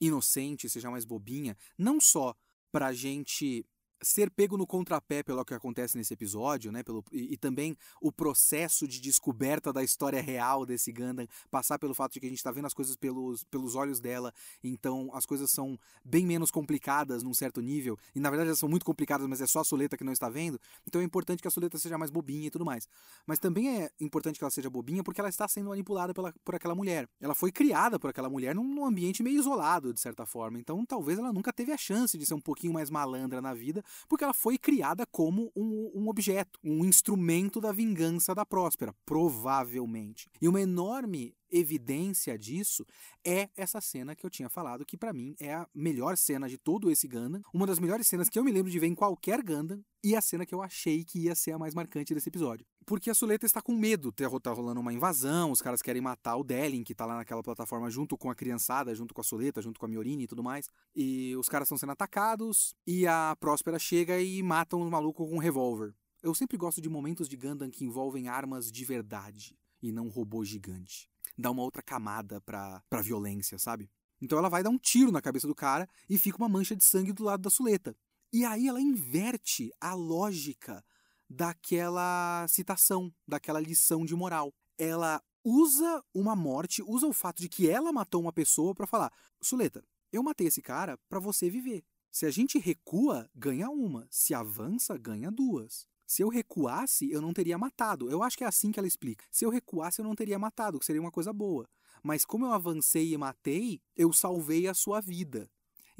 Speaker 1: inocente, seja mais bobinha, não só pra gente ser pego no contrapé pelo que acontece nesse episódio, né? Pelo, e, e, também o processo de descoberta da história real desse Gundam, passar pelo fato de que a gente está vendo as coisas pelos, pelos olhos dela, então as coisas são bem menos complicadas num certo nível, e na verdade elas são muito complicadas, mas é só a Soleta que não está vendo, então é importante que a Soleta seja mais bobinha e tudo mais. Mas também é importante que ela seja bobinha porque ela está sendo manipulada pela, por aquela mulher. Ela foi criada por aquela mulher num, num ambiente meio isolado, de certa forma, então talvez ela nunca teve a chance de ser um pouquinho mais malandra na vida, porque ela foi criada como um, um objeto, um instrumento da vingança da Próspera, provavelmente. E uma enorme evidência disso é essa cena que eu tinha falado, que para mim é a melhor cena de todo esse Gundam, uma das melhores cenas que eu me lembro de ver em qualquer Gundam, e a cena que eu achei que ia ser a mais marcante desse episódio. Porque a Suleta está com medo, tá, tá rolando uma invasão, os caras querem matar o Delin, que tá lá naquela plataforma junto com a criançada, junto com a Suleta, junto com a Miorini e tudo mais. E os caras estão sendo atacados, e a Próspera chega e mata os malucos com um revólver. Eu sempre gosto de momentos de Gundam que envolvem armas de verdade e não um robô gigante dá uma outra camada pra, pra violência, sabe? Então ela vai dar um tiro na cabeça do cara e fica uma mancha de sangue do lado da suleta. E aí ela inverte a lógica daquela citação, daquela lição de moral. Ela usa uma morte, usa o fato de que ela matou uma pessoa para falar: Suleta, eu matei esse cara para você viver. Se a gente recua, ganha uma. Se avança, ganha duas. Se eu recuasse, eu não teria matado. Eu acho que é assim que ela explica. Se eu recuasse, eu não teria matado, que seria uma coisa boa. Mas como eu avancei e matei, eu salvei a sua vida.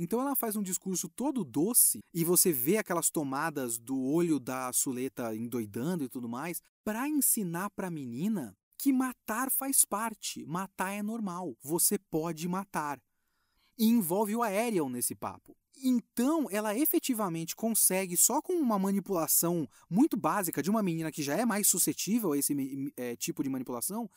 Speaker 1: Então ela faz um discurso todo doce e você vê aquelas tomadas do olho da Suleta endoidando e tudo mais, para ensinar para a menina que matar faz parte, matar é normal, você pode matar. E envolve o Aerial nesse papo. Então, ela efetivamente consegue, só com uma manipulação muito básica de uma menina que já é mais suscetível a esse é, tipo de manipulação,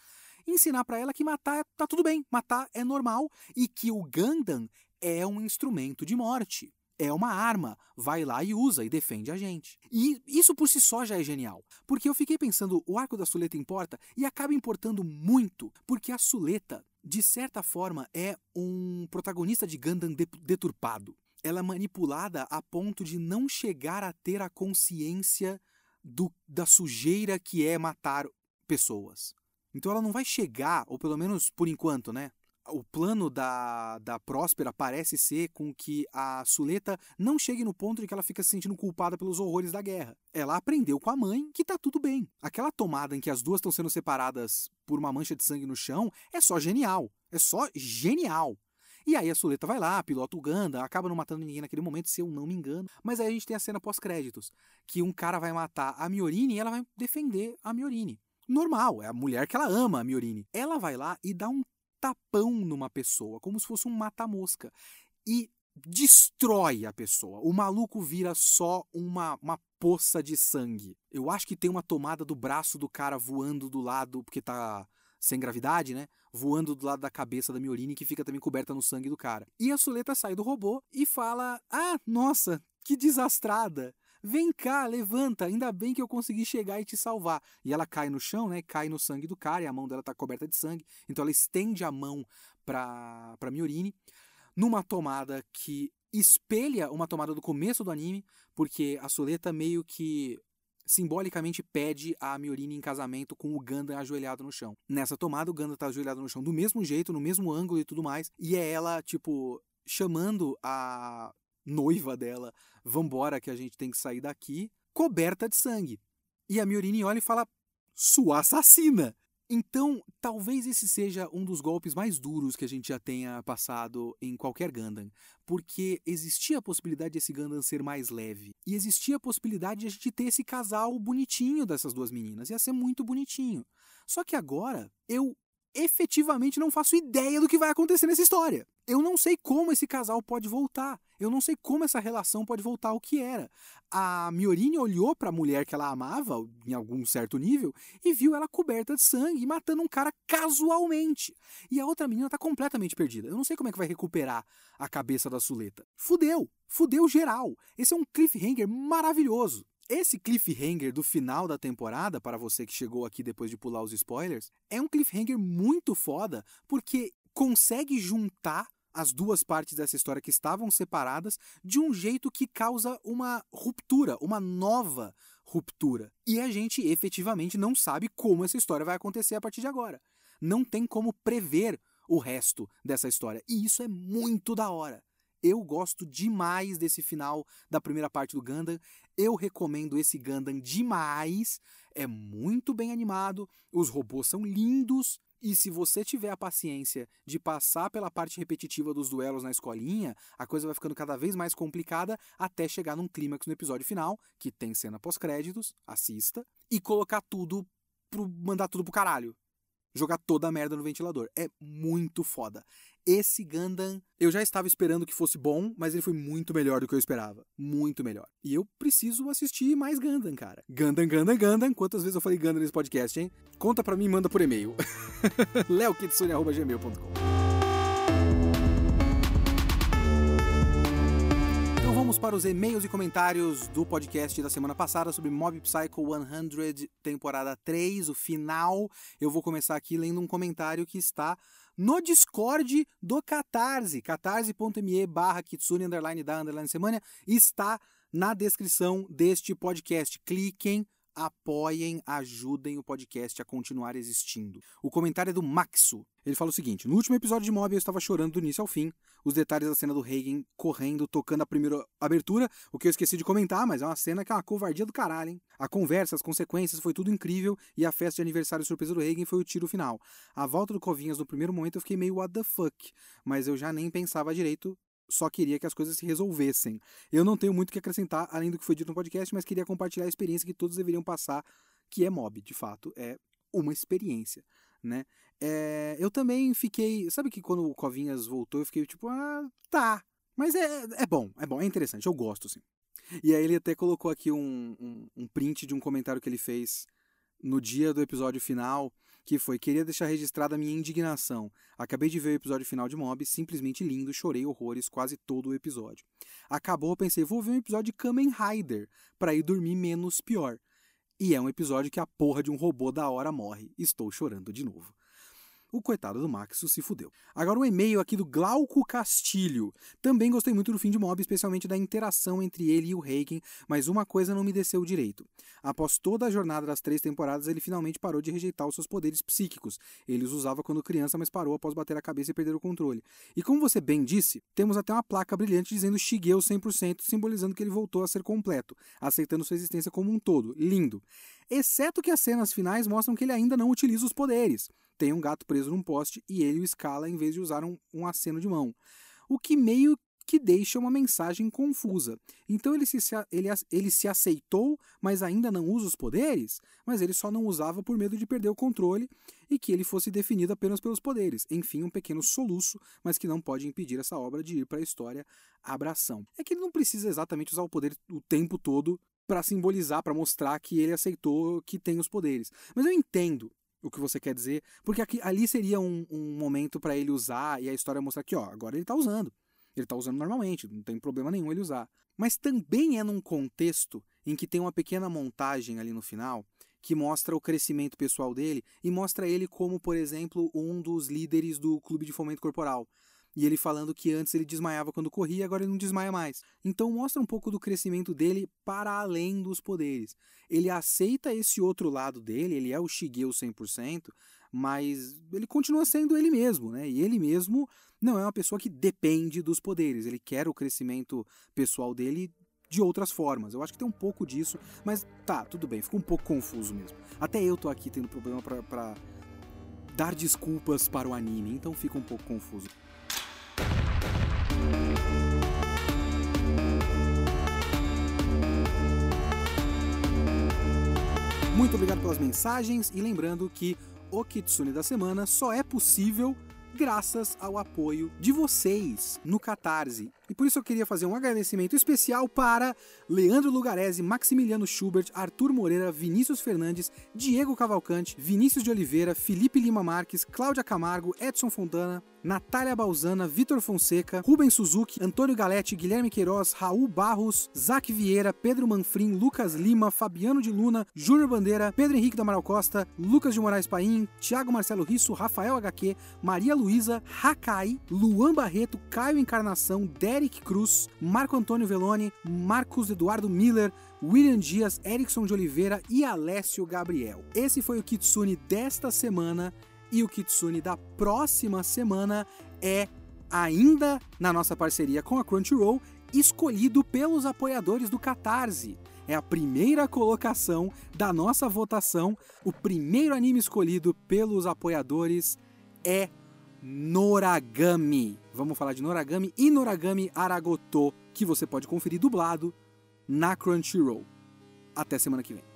Speaker 1: ensinar para ela que matar tá tudo bem, matar é normal e que o Gundam é um instrumento de morte. É uma arma, vai lá e usa e defende a gente. E isso por si só já é genial. Porque eu fiquei pensando, o arco da Suleta importa e acaba importando muito, porque a Suleta, de certa forma, é um protagonista de Gundam deturpado ela é manipulada a ponto de não chegar a ter a consciência do, da sujeira que é matar pessoas. Então ela não vai chegar, ou pelo menos por enquanto, né? O plano da, da Próspera parece ser com que a Suleta não chegue no ponto de que ela fica se sentindo culpada pelos horrores da guerra. Ela aprendeu com a mãe que tá tudo bem. Aquela tomada em que as duas estão sendo separadas por uma mancha de sangue no chão é só genial. É só genial. E aí a Suleta vai lá, pilota o Ganda, acaba não matando ninguém naquele momento, se eu não me engano. Mas aí a gente tem a cena pós-créditos, que um cara vai matar a Miorini e ela vai defender a Miorini. Normal, é a mulher que ela ama, a Miorini. Ela vai lá e dá um tapão numa pessoa, como se fosse um mata-mosca. E destrói a pessoa. O maluco vira só uma, uma poça de sangue. Eu acho que tem uma tomada do braço do cara voando do lado, porque tá sem gravidade, né? Voando do lado da cabeça da Miorine, que fica também coberta no sangue do cara. E a Suleta sai do robô e fala: Ah, nossa, que desastrada! Vem cá, levanta, ainda bem que eu consegui chegar e te salvar. E ela cai no chão, né? Cai no sangue do cara e a mão dela tá coberta de sangue. Então ela estende a mão pra, pra Miorine numa tomada que espelha uma tomada do começo do anime, porque a Suleta meio que simbolicamente pede a Miorine em casamento com o Ganda ajoelhado no chão. Nessa tomada, o Ganda tá ajoelhado no chão do mesmo jeito, no mesmo ângulo e tudo mais, e é ela, tipo, chamando a noiva dela, vambora que a gente tem que sair daqui, coberta de sangue. E a Miorine olha e fala, sua assassina! Então, talvez esse seja um dos golpes mais duros que a gente já tenha passado em qualquer Gundam, porque existia a possibilidade desse Gundam ser mais leve, e existia a possibilidade de a gente ter esse casal bonitinho dessas duas meninas, ia ser muito bonitinho. Só que agora, eu efetivamente não faço ideia do que vai acontecer nessa história. Eu não sei como esse casal pode voltar. Eu não sei como essa relação pode voltar ao que era. A Miorine olhou para a mulher que ela amava, em algum certo nível, e viu ela coberta de sangue e matando um cara casualmente. E a outra menina tá completamente perdida. Eu não sei como é que vai recuperar a cabeça da Suleta. Fudeu! Fudeu geral. Esse é um cliffhanger maravilhoso. Esse cliffhanger do final da temporada, para você que chegou aqui depois de pular os spoilers, é um cliffhanger muito foda, porque consegue juntar as duas partes dessa história que estavam separadas de um jeito que causa uma ruptura, uma nova ruptura. E a gente efetivamente não sabe como essa história vai acontecer a partir de agora. Não tem como prever o resto dessa história. E isso é muito da hora. Eu gosto demais desse final da primeira parte do Gundam. Eu recomendo esse Gundam demais. É muito bem animado, os robôs são lindos. E se você tiver a paciência de passar pela parte repetitiva dos duelos na escolinha, a coisa vai ficando cada vez mais complicada até chegar num clímax no episódio final, que tem cena pós-créditos, assista, e colocar tudo pro mandar tudo pro caralho jogar toda a merda no ventilador. É muito foda. Esse Gundam, eu já estava esperando que fosse bom, mas ele foi muito melhor do que eu esperava. Muito melhor. E eu preciso assistir mais Gundam, cara. Gundam, Gundam, Gundam. Quantas vezes eu falei Gundam nesse podcast, hein? Conta pra mim, manda por e-mail. leokitsune.gmail.com Vamos para os e-mails e comentários do podcast da semana passada sobre Mob Psycho 100, temporada 3, o final. Eu vou começar aqui lendo um comentário que está no Discord do Catarse, catarse.me barra kitsune underline da underline semana, está na descrição deste podcast. Cliquem, apoiem, ajudem o podcast a continuar existindo. O comentário é do Maxo. Ele fala o seguinte: No último episódio de Mob eu estava chorando do início ao fim. Os detalhes da cena do Hagen correndo, tocando a primeira abertura, o que eu esqueci de comentar, mas é uma cena que é uma covardia do caralho, hein? A conversa, as consequências, foi tudo incrível e a festa de aniversário surpresa do Hagen foi o tiro final. A volta do Covinhas no primeiro momento eu fiquei meio what the fuck, mas eu já nem pensava direito só queria que as coisas se resolvessem. Eu não tenho muito o que acrescentar além do que foi dito no podcast, mas queria compartilhar a experiência que todos deveriam passar, que é mob, de fato, é uma experiência, né? É, eu também fiquei, sabe que quando o Covinhas voltou, eu fiquei tipo, ah, tá, mas é, é bom, é bom, é interessante, eu gosto, sim. E aí ele até colocou aqui um, um, um print de um comentário que ele fez no dia do episódio final, que foi: queria deixar registrada a minha indignação. Acabei de ver o episódio final de Mob, simplesmente lindo, chorei horrores quase todo o episódio. Acabou, pensei, vou ver um episódio de Kamen Rider para ir dormir menos pior. E é um episódio que a porra de um robô da hora morre. Estou chorando de novo o coitado do Maxo se fudeu. Agora um e-mail aqui do Glauco Castilho. Também gostei muito do fim de Mob, especialmente da interação entre ele e o Reiken, mas uma coisa não me desceu direito. Após toda a jornada das três temporadas, ele finalmente parou de rejeitar os seus poderes psíquicos. Ele os usava quando criança, mas parou após bater a cabeça e perder o controle. E como você bem disse, temos até uma placa brilhante dizendo Shigeo 100%, simbolizando que ele voltou a ser completo, aceitando sua existência como um todo. Lindo. Exceto que as cenas finais mostram que ele ainda não utiliza os poderes tem um gato preso num poste e ele o escala em vez de usar um, um aceno de mão. O que meio que deixa uma mensagem confusa. Então ele se, ele, ele se aceitou, mas ainda não usa os poderes? Mas ele só não usava por medo de perder o controle e que ele fosse definido apenas pelos poderes. Enfim, um pequeno soluço, mas que não pode impedir essa obra de ir para a história abração. É que ele não precisa exatamente usar o poder o tempo todo para simbolizar, para mostrar que ele aceitou que tem os poderes. Mas eu entendo o que você quer dizer, porque aqui, ali seria um, um momento para ele usar e a história mostrar que, ó, agora ele tá usando. Ele tá usando normalmente, não tem problema nenhum ele usar. Mas também é num contexto em que tem uma pequena montagem ali no final que mostra o crescimento pessoal dele e mostra ele como, por exemplo, um dos líderes do clube de fomento corporal. E ele falando que antes ele desmaiava quando corria, agora ele não desmaia mais. Então mostra um pouco do crescimento dele para além dos poderes. Ele aceita esse outro lado dele, ele é o Shigeu 100%, mas ele continua sendo ele mesmo, né? E ele mesmo não é uma pessoa que depende dos poderes, ele quer o crescimento pessoal dele de outras formas. Eu acho que tem um pouco disso, mas tá, tudo bem, ficou um pouco confuso mesmo. Até eu tô aqui tendo problema para dar desculpas para o anime, então fica um pouco confuso. Muito obrigado pelas mensagens e lembrando que o Kitsune da semana só é possível graças ao apoio de vocês no Catarse. E por isso eu queria fazer um agradecimento especial para Leandro Lugarese, Maximiliano Schubert, Arthur Moreira, Vinícius Fernandes, Diego Cavalcante, Vinícius de Oliveira, Felipe Lima Marques, Cláudia Camargo, Edson Fontana, Natália Balzana, Vitor Fonseca, Rubens Suzuki, Antônio Galete, Guilherme Queiroz, Raul Barros, Zac Vieira, Pedro Manfrim, Lucas Lima, Fabiano de Luna, Júnior Bandeira, Pedro Henrique do Amaral Costa, Lucas de Moraes Paim, Thiago Marcelo Risso, Rafael HQ, Maria Luísa, Hakai, Luan Barreto, Caio Encarnação, Derek Cruz, Marco Antônio Veloni, Marcos Eduardo Miller, William Dias, Erickson de Oliveira e Alessio Gabriel. Esse foi o Kitsune desta semana e o Kitsune da próxima semana é ainda na nossa parceria com a Crunchyroll, escolhido pelos apoiadores do Catarse. É a primeira colocação da nossa votação. O primeiro anime escolhido pelos apoiadores é Noragami. Vamos falar de Noragami e Noragami Aragoto, que você pode conferir dublado na Crunchyroll. Até semana que vem.